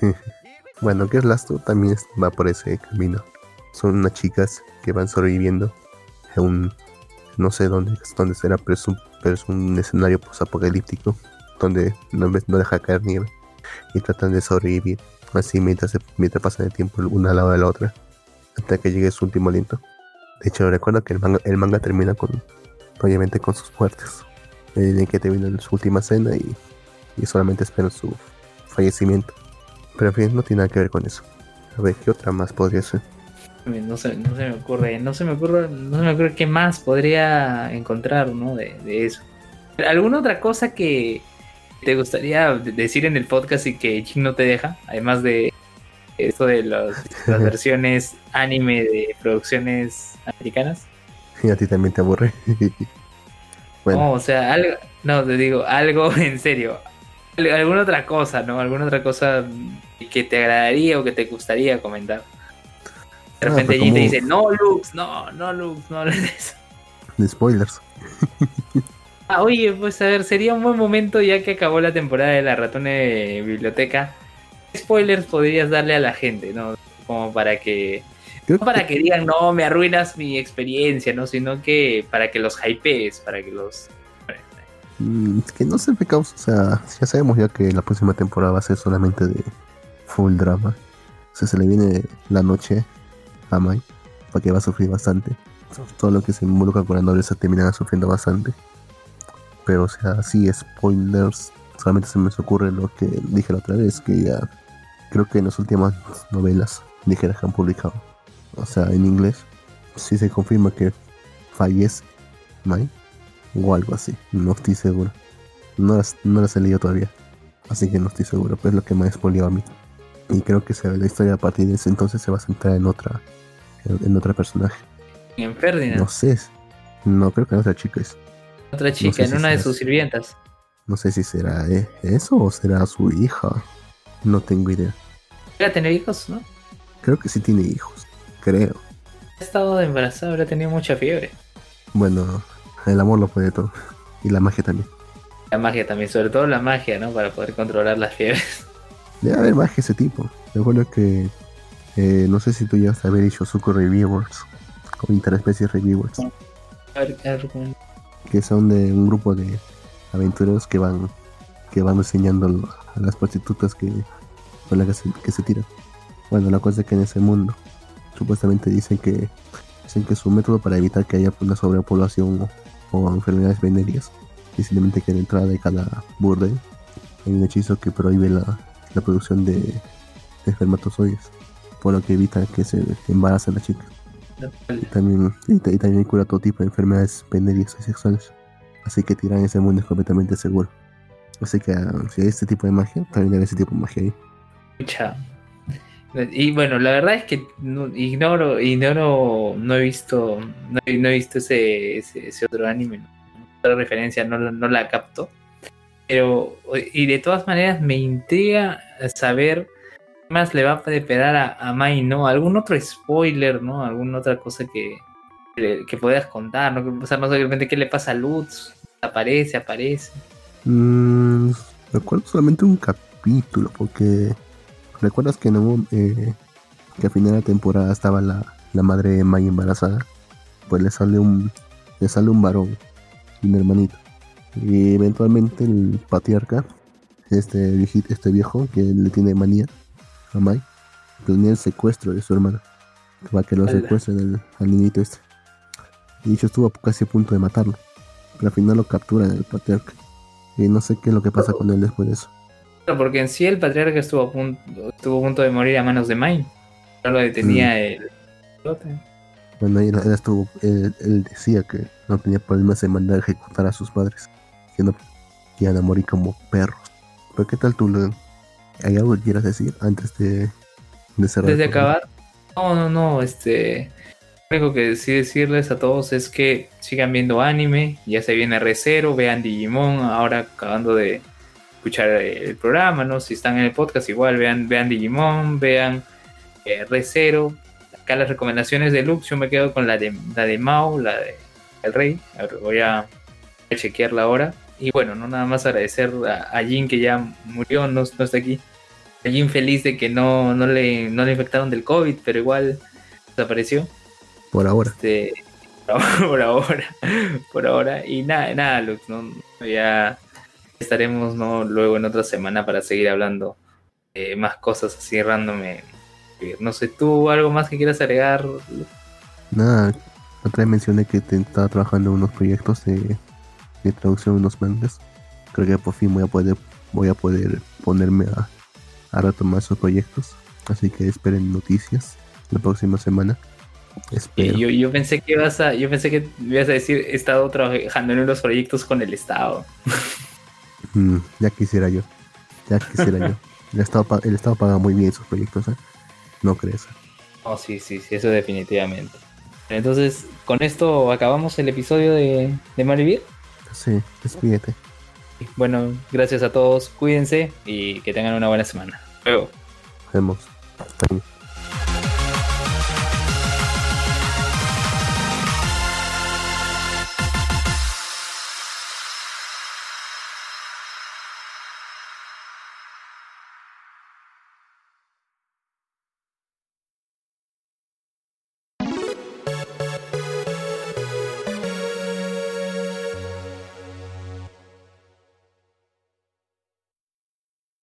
Bueno, Last Tour también es- va por ese camino. Son unas chicas que van sobreviviendo a un, no sé dónde, dónde será, pero es un, pero es un escenario posapocalíptico donde no, no deja caer nieve y tratan de sobrevivir así mientras, mientras pasan el tiempo una al lado de la otra hasta que llegue su último aliento. De hecho, recuerdo que el manga, el manga termina con, obviamente, con sus muertes. El que termina su última cena y, y solamente esperan su fallecimiento. Pero en fin, no tiene nada que ver con eso. A ver, ¿qué otra más podría ser? no se, no se me ocurre, no se me ocurre, no se me ocurre qué más podría encontrar, ¿no? De, de eso. ¿Alguna otra cosa que te gustaría decir en el podcast y que Jin no te deja? Además de esto de los- las versiones anime de producciones americanas. Y a ti también te aburre. bueno, No, o sea, algo, no, te digo, algo en serio. Al- Alguna otra cosa, ¿no? Alguna otra cosa que te agradaría o que te gustaría comentar. De Ah, repente Jin te dice, no, Lux, no, no, Lux, no hables de eso. de spoilers. Ah, oye, pues a ver, sería un buen momento ya que acabó la temporada de la ratone biblioteca. ¿Qué spoilers podrías darle a la gente, no? Como para que. No para que digan, no, me arruinas mi experiencia, ¿no? Sino que para que los hypees, para que los. Mm, es que no sé, pecados. O sea, ya sabemos ya que la próxima temporada va a ser solamente de full drama. O se le viene la noche a Mai, porque va a sufrir bastante. Todo lo que se involucra con la nobleza terminará sufriendo bastante. Pero, o sea, sí, spoilers. Solamente se me ocurre lo que dije la otra vez, que ya creo que en las últimas novelas ligeras que han publicado, o sea, en inglés, sí se confirma que fallece Mai o algo así. No estoy seguro. No las, no las he leído todavía. Así que no estoy seguro. Pero es lo que me ha spoileado a mí. Y creo que se- la historia a partir de ese entonces se va a centrar en otra. En, en otra personaje. En Ferdinand, No sé. No creo que en otra chica es. otra chica, sé en si una de sus sirvientas. No sé si será eh, eso o será su hija. No tengo idea. Llega a tener hijos, ¿no? Creo que sí tiene hijos. Creo. Ha estado embarazada, habrá tenido mucha fiebre. Bueno, el amor lo puede todo. Y la magia también. La magia también, sobre todo la magia, ¿no? Para poder controlar las fiebres. Debe haber magia ese tipo. Recuerdo que. eh, no sé si tú llegaste a ver Ishozuku Reviewers. O Interespecies Reviewers. Que son de un grupo de aventureros que van que van enseñando a las prostitutas que con las que se, que se tiran. Bueno, la cosa es que en ese mundo supuestamente dicen que dicen que su método para evitar que haya una sobrepoblación o, o enfermedades venéreas es simplemente que en la entrada de cada burdel hay un hechizo que prohíbe la, la producción de, de espermatozoides, por lo que evita que se embaracen las chicas. Y también, y, ta- y también cura todo tipo de enfermedades venéreas y sexuales. Así que tirar en ese mundo es completamente seguro. Así que ah, si hay este tipo de magia, también hay ese tipo de magia ahí. Y bueno, la verdad es que no- ignoro, ignoro, no he visto, no he, no he visto ese, ese, ese otro anime, otra referencia, no, no la capto. Pero, y de todas maneras me intriga saber qué más le va a esperar a, a Mai, ¿no? Algún otro spoiler, ¿no? Alguna otra cosa que, que, que puedas contar, ¿no? O sea, no sé de repente qué le pasa a Lutz, aparece, aparece. Mm, recuerdo solamente un capítulo, porque recuerdas que un, eh, que a final de la temporada estaba la, la madre de Mai embarazada, pues le sale un le sale un varón, un hermanito, y eventualmente el patriarca, este viejito, este viejo que le tiene manía a Mai, planea el secuestro de su hermana, para que lo secuestren al, al niñito este. Y dicho estuvo casi a punto de matarlo, pero al final lo capturan el patriarca. Y no sé qué es lo que pasa con él después de eso. Porque en sí el patriarca estuvo a punto, estuvo a punto de morir a manos de Mai. No lo detenía el. Bueno, él, él estuvo, él, él decía que no tenía problemas en mandar a ejecutar a sus padres, que no iban a morir como perros. Pero ¿qué tal tú, Leon? ¿Hay algo que quieras decir antes de, de cerrar? Antes de el programa? acabar. No, no, no, este. Lo único que sí decirles a todos es que sigan viendo anime. Ya se viene R0, vean Digimon. Ahora acabando de escuchar el programa, ¿no? Si están en el podcast, igual vean, vean Digimon, vean eh, R0. Acá las recomendaciones de Lux, yo me quedo con la de, la de Mao, la de El Rey. Voy a chequearla ahora. Y bueno, no nada más agradecer a, a Jin que ya murió, no, no está aquí. A Jin feliz de que no, no, le, no le infectaron del COVID, pero igual desapareció. Por ahora. Este, por ahora, por ahora. Y nada, nada, Lux, ¿no? ya estaremos ¿no? luego en otra semana para seguir hablando eh, más cosas así random. eh. No sé, tú algo más que quieras agregar. Nada, otra vez mencioné que te estaba trabajando en unos proyectos de, traducción unos mangas. Creo que por fin voy a poder, voy a poder ponerme a, a retomar esos proyectos. Así que esperen noticias la próxima semana. Espero. yo, yo pensé que ibas a, yo pensé que ibas a decir he estado trabajando en unos proyectos con el Estado. Mm, ya quisiera yo. Ya quisiera yo. El Estado, el Estado paga muy bien sus proyectos, ¿eh? No crees. Oh, sí, sí, sí, eso definitivamente. Entonces, con esto acabamos el episodio de, de Malvivir. Sí, despídete. Bueno, gracias a todos, cuídense y que tengan una buena semana. Luego. Nos vemos. Hasta luego.